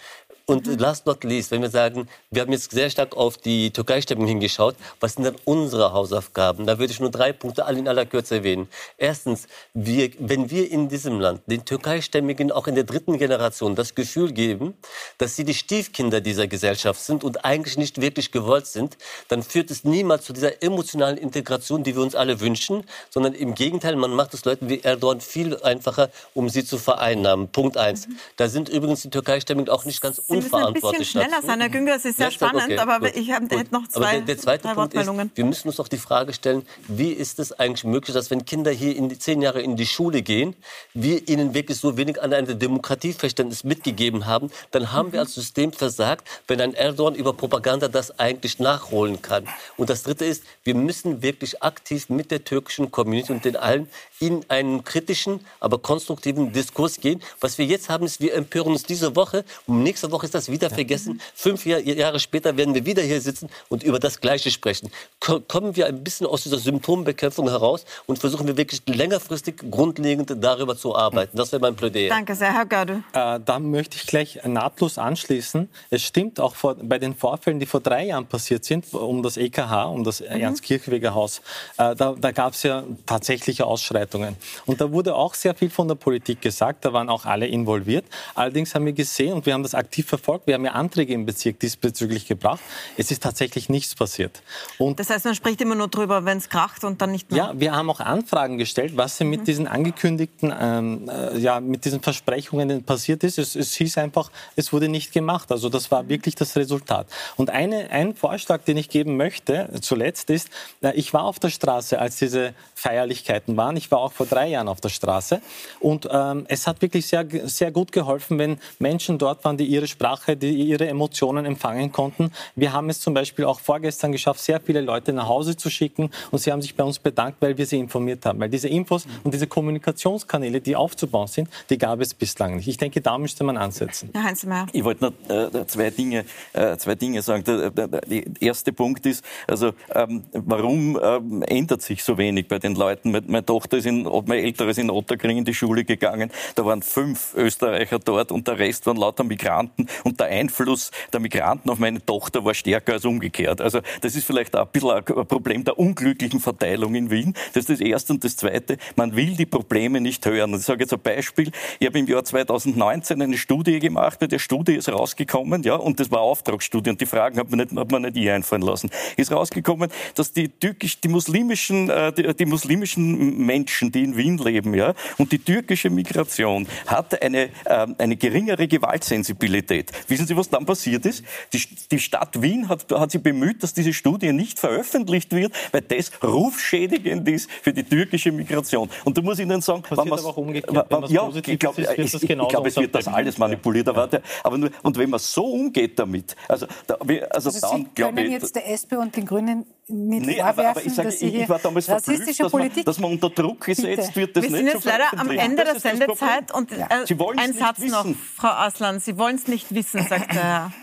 Und mhm. last not least, wenn wir sagen, wir haben jetzt sehr stark auf die Türkei-Stimmung hingeschaut, was sind dann unsere Hausaufgaben? Da würde ich nur drei Punkte alle in aller Kürze erwähnen. Erstens, wir, wenn wir in diesem Land den Türkei-Stämmigen auch in der dritten Generation das Gefühl geben, dass sie die Stiefkinder dieser Gesellschaft sind und eigentlich nicht wirklich gewollt sind, dann führt es niemals zu dieser emotionalen Integration, die wir uns alle wünschen, sondern im Gegenteil, man macht es Leuten wie Erdogan viel einfacher, um sie zu vereinnahmen. Punkt eins. Mhm. Da sind übrigens die Türkei-Stämmigen auch nicht ganz Sie müssen ein bisschen schneller sein, Herr Günger. Es ist sehr ja, spannend, okay, aber gut, ich habe noch zwei, aber der, der zweite Punkt ist, wir müssen uns auch die Frage stellen, wie ist es eigentlich möglich, dass wenn Kinder hier in die zehn Jahre in die Schule gehen, wir ihnen wirklich so wenig an ein Demokratieverständnis mitgegeben haben, dann haben mhm. wir als System versagt, wenn ein Erdogan über Propaganda das eigentlich nachholen kann. Und das Dritte ist, wir müssen wirklich aktiv mit der türkischen Community und den allen in einen kritischen, aber konstruktiven Diskurs gehen. Was wir jetzt haben, ist, wir empören uns diese Woche und nächste Woche ist das wieder vergessen. Fünf Jahre später werden wir wieder hier sitzen und über das Gleiche sprechen. Kommen wir ein bisschen aus dieser Symptombekämpfung heraus und versuchen wir wirklich längerfristig grundlegend darüber zu arbeiten. Das wäre mein Plädoyer. Danke sehr, Herr Gördel. Äh, da möchte ich gleich nahtlos anschließen. Es stimmt auch vor, bei den Vorfällen, die vor drei Jahren passiert sind, um das EKH, um das mhm. Ernst-Kirchweger Haus, äh, da, da gab es ja tatsächliche Ausschreitungen. Und da wurde auch sehr viel von der Politik gesagt. Da waren auch alle involviert. Allerdings haben wir gesehen, und wir haben das aktiv verfolgt. Wir haben ja Anträge im Bezirk diesbezüglich gebracht. Es ist tatsächlich nichts passiert. Und das heißt, man spricht immer nur drüber, wenn es kracht und dann nicht mehr. Ja, wir haben auch Anfragen gestellt, was denn mit mhm. diesen angekündigten, ähm, äh, ja, mit diesen Versprechungen passiert ist. Es, es hieß einfach, es wurde nicht gemacht. Also das war wirklich das Resultat. Und eine, ein Vorschlag, den ich geben möchte, zuletzt ist, ich war auf der Straße, als diese Feierlichkeiten waren. Ich war auch vor drei Jahren auf der Straße. Und ähm, es hat wirklich sehr, sehr gut geholfen, wenn Menschen dort waren, die ihre Sprache, die ihre Emotionen empfangen konnten. Wir haben es zum Beispiel auch vorgestern geschafft, sehr viele Leute nach Hause zu schicken. Und sie haben sich bei uns bedankt, weil wir sie informiert haben. Weil diese Infos und diese Kommunikationskanäle, die aufzubauen sind, die gab es bislang nicht. Ich denke, da müsste man ansetzen. Herr Heinzelmeier. Ich wollte noch äh, zwei, Dinge, äh, zwei Dinge sagen. Der, der, der, erste Punkt ist, also ähm, warum ähm, ändert sich so wenig bei den Leuten? Meine, meine Tochter ist in, mein Älteres in Otterkring in die Schule gegangen. Da waren fünf Österreicher dort und der Rest waren lauter Migranten. Und der Einfluss der Migranten auf meine Tochter war stärker als umgekehrt. Also das ist vielleicht auch ein bisschen ein Problem der unglücklichen Verteilung in Wien. Das ist das Erste. Und das Zweite, man will die Probleme nicht hören. Ich sage jetzt ein Beispiel. Ich habe im Jahr 2019 eine Studie gemacht. Bei der Studie ist rausgekommen, ja, und das war Auftragsstudie. Und die Fragen hat man nicht, hat man nicht ihr einfallen lassen. Ist rausgekommen, dass die türkisch, die muslimischen, äh, die, die muslimischen Menschen, die in Wien leben, ja, und die türkische Migration hat eine, äh, eine geringere Gewaltsensibilität. Wissen Sie, was dann passiert ist? Die, die Stadt Wien hat, hat sich bemüht, dass diese Studie nicht veröffentlicht wird, weil das rufschädigend ist für die türkische Migration. Und da muss ich Ihnen sagen, Passiert wenn aber auch umgekehrt. Wenn ja, ich glaube, ich, ich glaube, es wird das alles manipuliert. Aber, ja. aber nur, und wenn man so umgeht damit, also, da, also, also dann, Sie können jetzt der SP und den Grünen nicht nee, vorwerfen, aber, ich, sage, dass ich, ich war damals rassistische dass Politik... Man, dass man unter Druck gesetzt Bitte. wird, das Wir sind jetzt leider am Ende der Sendezeit und äh, ein Satz wissen. noch, Frau Aslan. Sie wollen es nicht wissen, sagt der Herr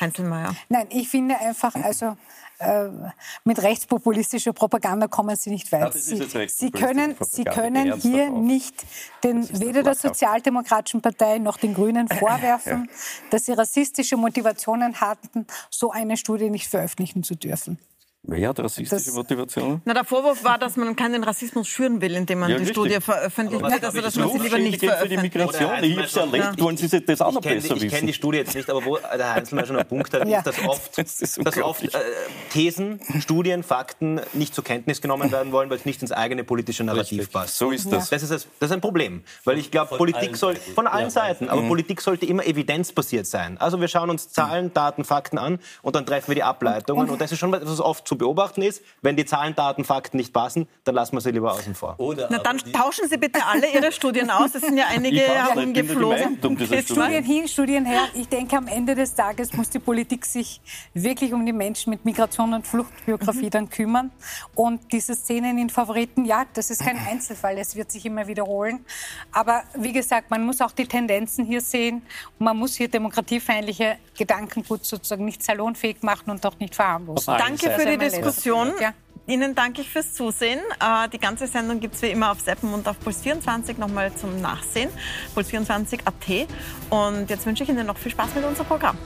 Heinzelmeier. Nein, ich finde einfach, also äh, mit rechtspopulistischer Propaganda kommen Sie nicht weit. Sie, Sie, können, Sie können hier nicht den, weder der Sozialdemokratischen Partei noch den Grünen vorwerfen, dass sie rassistische Motivationen hatten, so eine Studie nicht veröffentlichen zu dürfen. Wer hat rassistische das, Motivation? Na, der Vorwurf war, dass man keinen Rassismus schüren will, indem man ja, die richtig. Studie veröffentlicht. Nicht, also, dass man sie lieber nicht veröffentlicht. für die Migration. Ich habe es erlebt. Ja. Wollen Sie das auch noch besser wissen? Ich kenne die Studie jetzt nicht, aber wo der Heinzelmann schon einen Punkt hat, ja. ist, dass oft, das ist dass oft äh, Thesen, Studien, Fakten nicht zur Kenntnis genommen werden wollen, weil es nicht ins eigene politische Narrativ richtig. passt. So ist das. Das ist, das ist ein Problem. Weil ich glaube, Politik soll, von allen Seiten, aber mhm. Politik sollte immer evidenzbasiert sein. Also wir schauen uns Zahlen, Daten, Fakten an und dann treffen wir die Ableitungen. Und das ist schon, was oft zu beobachten ist. Wenn die Zahlen, Daten, Fakten nicht passen, dann lassen wir sie lieber außen vor. Oder Na, dann tauschen Sie bitte alle Ihre Studien aus. Es sind ja einige herumgeflogen. Um Studien hin, Studien her. Ich denke, am Ende des Tages muss die Politik sich wirklich um die Menschen mit Migration und Fluchtbiografie mhm. dann kümmern. Und diese Szenen in Favoriten, ja, das ist kein Einzelfall. Es wird sich immer wiederholen. Aber wie gesagt, man muss auch die Tendenzen hier sehen. Und man muss hier demokratiefeindliche Gedankengut sozusagen nicht salonfähig machen und auch nicht verharmlosen. Danke für die Diskussion. Ja. Ihnen danke ich fürs Zusehen. Äh, die ganze Sendung gibt es wie immer auf Seppen und auf Puls24 nochmal zum Nachsehen. Puls24.at. Und jetzt wünsche ich Ihnen noch viel Spaß mit unserem Programm.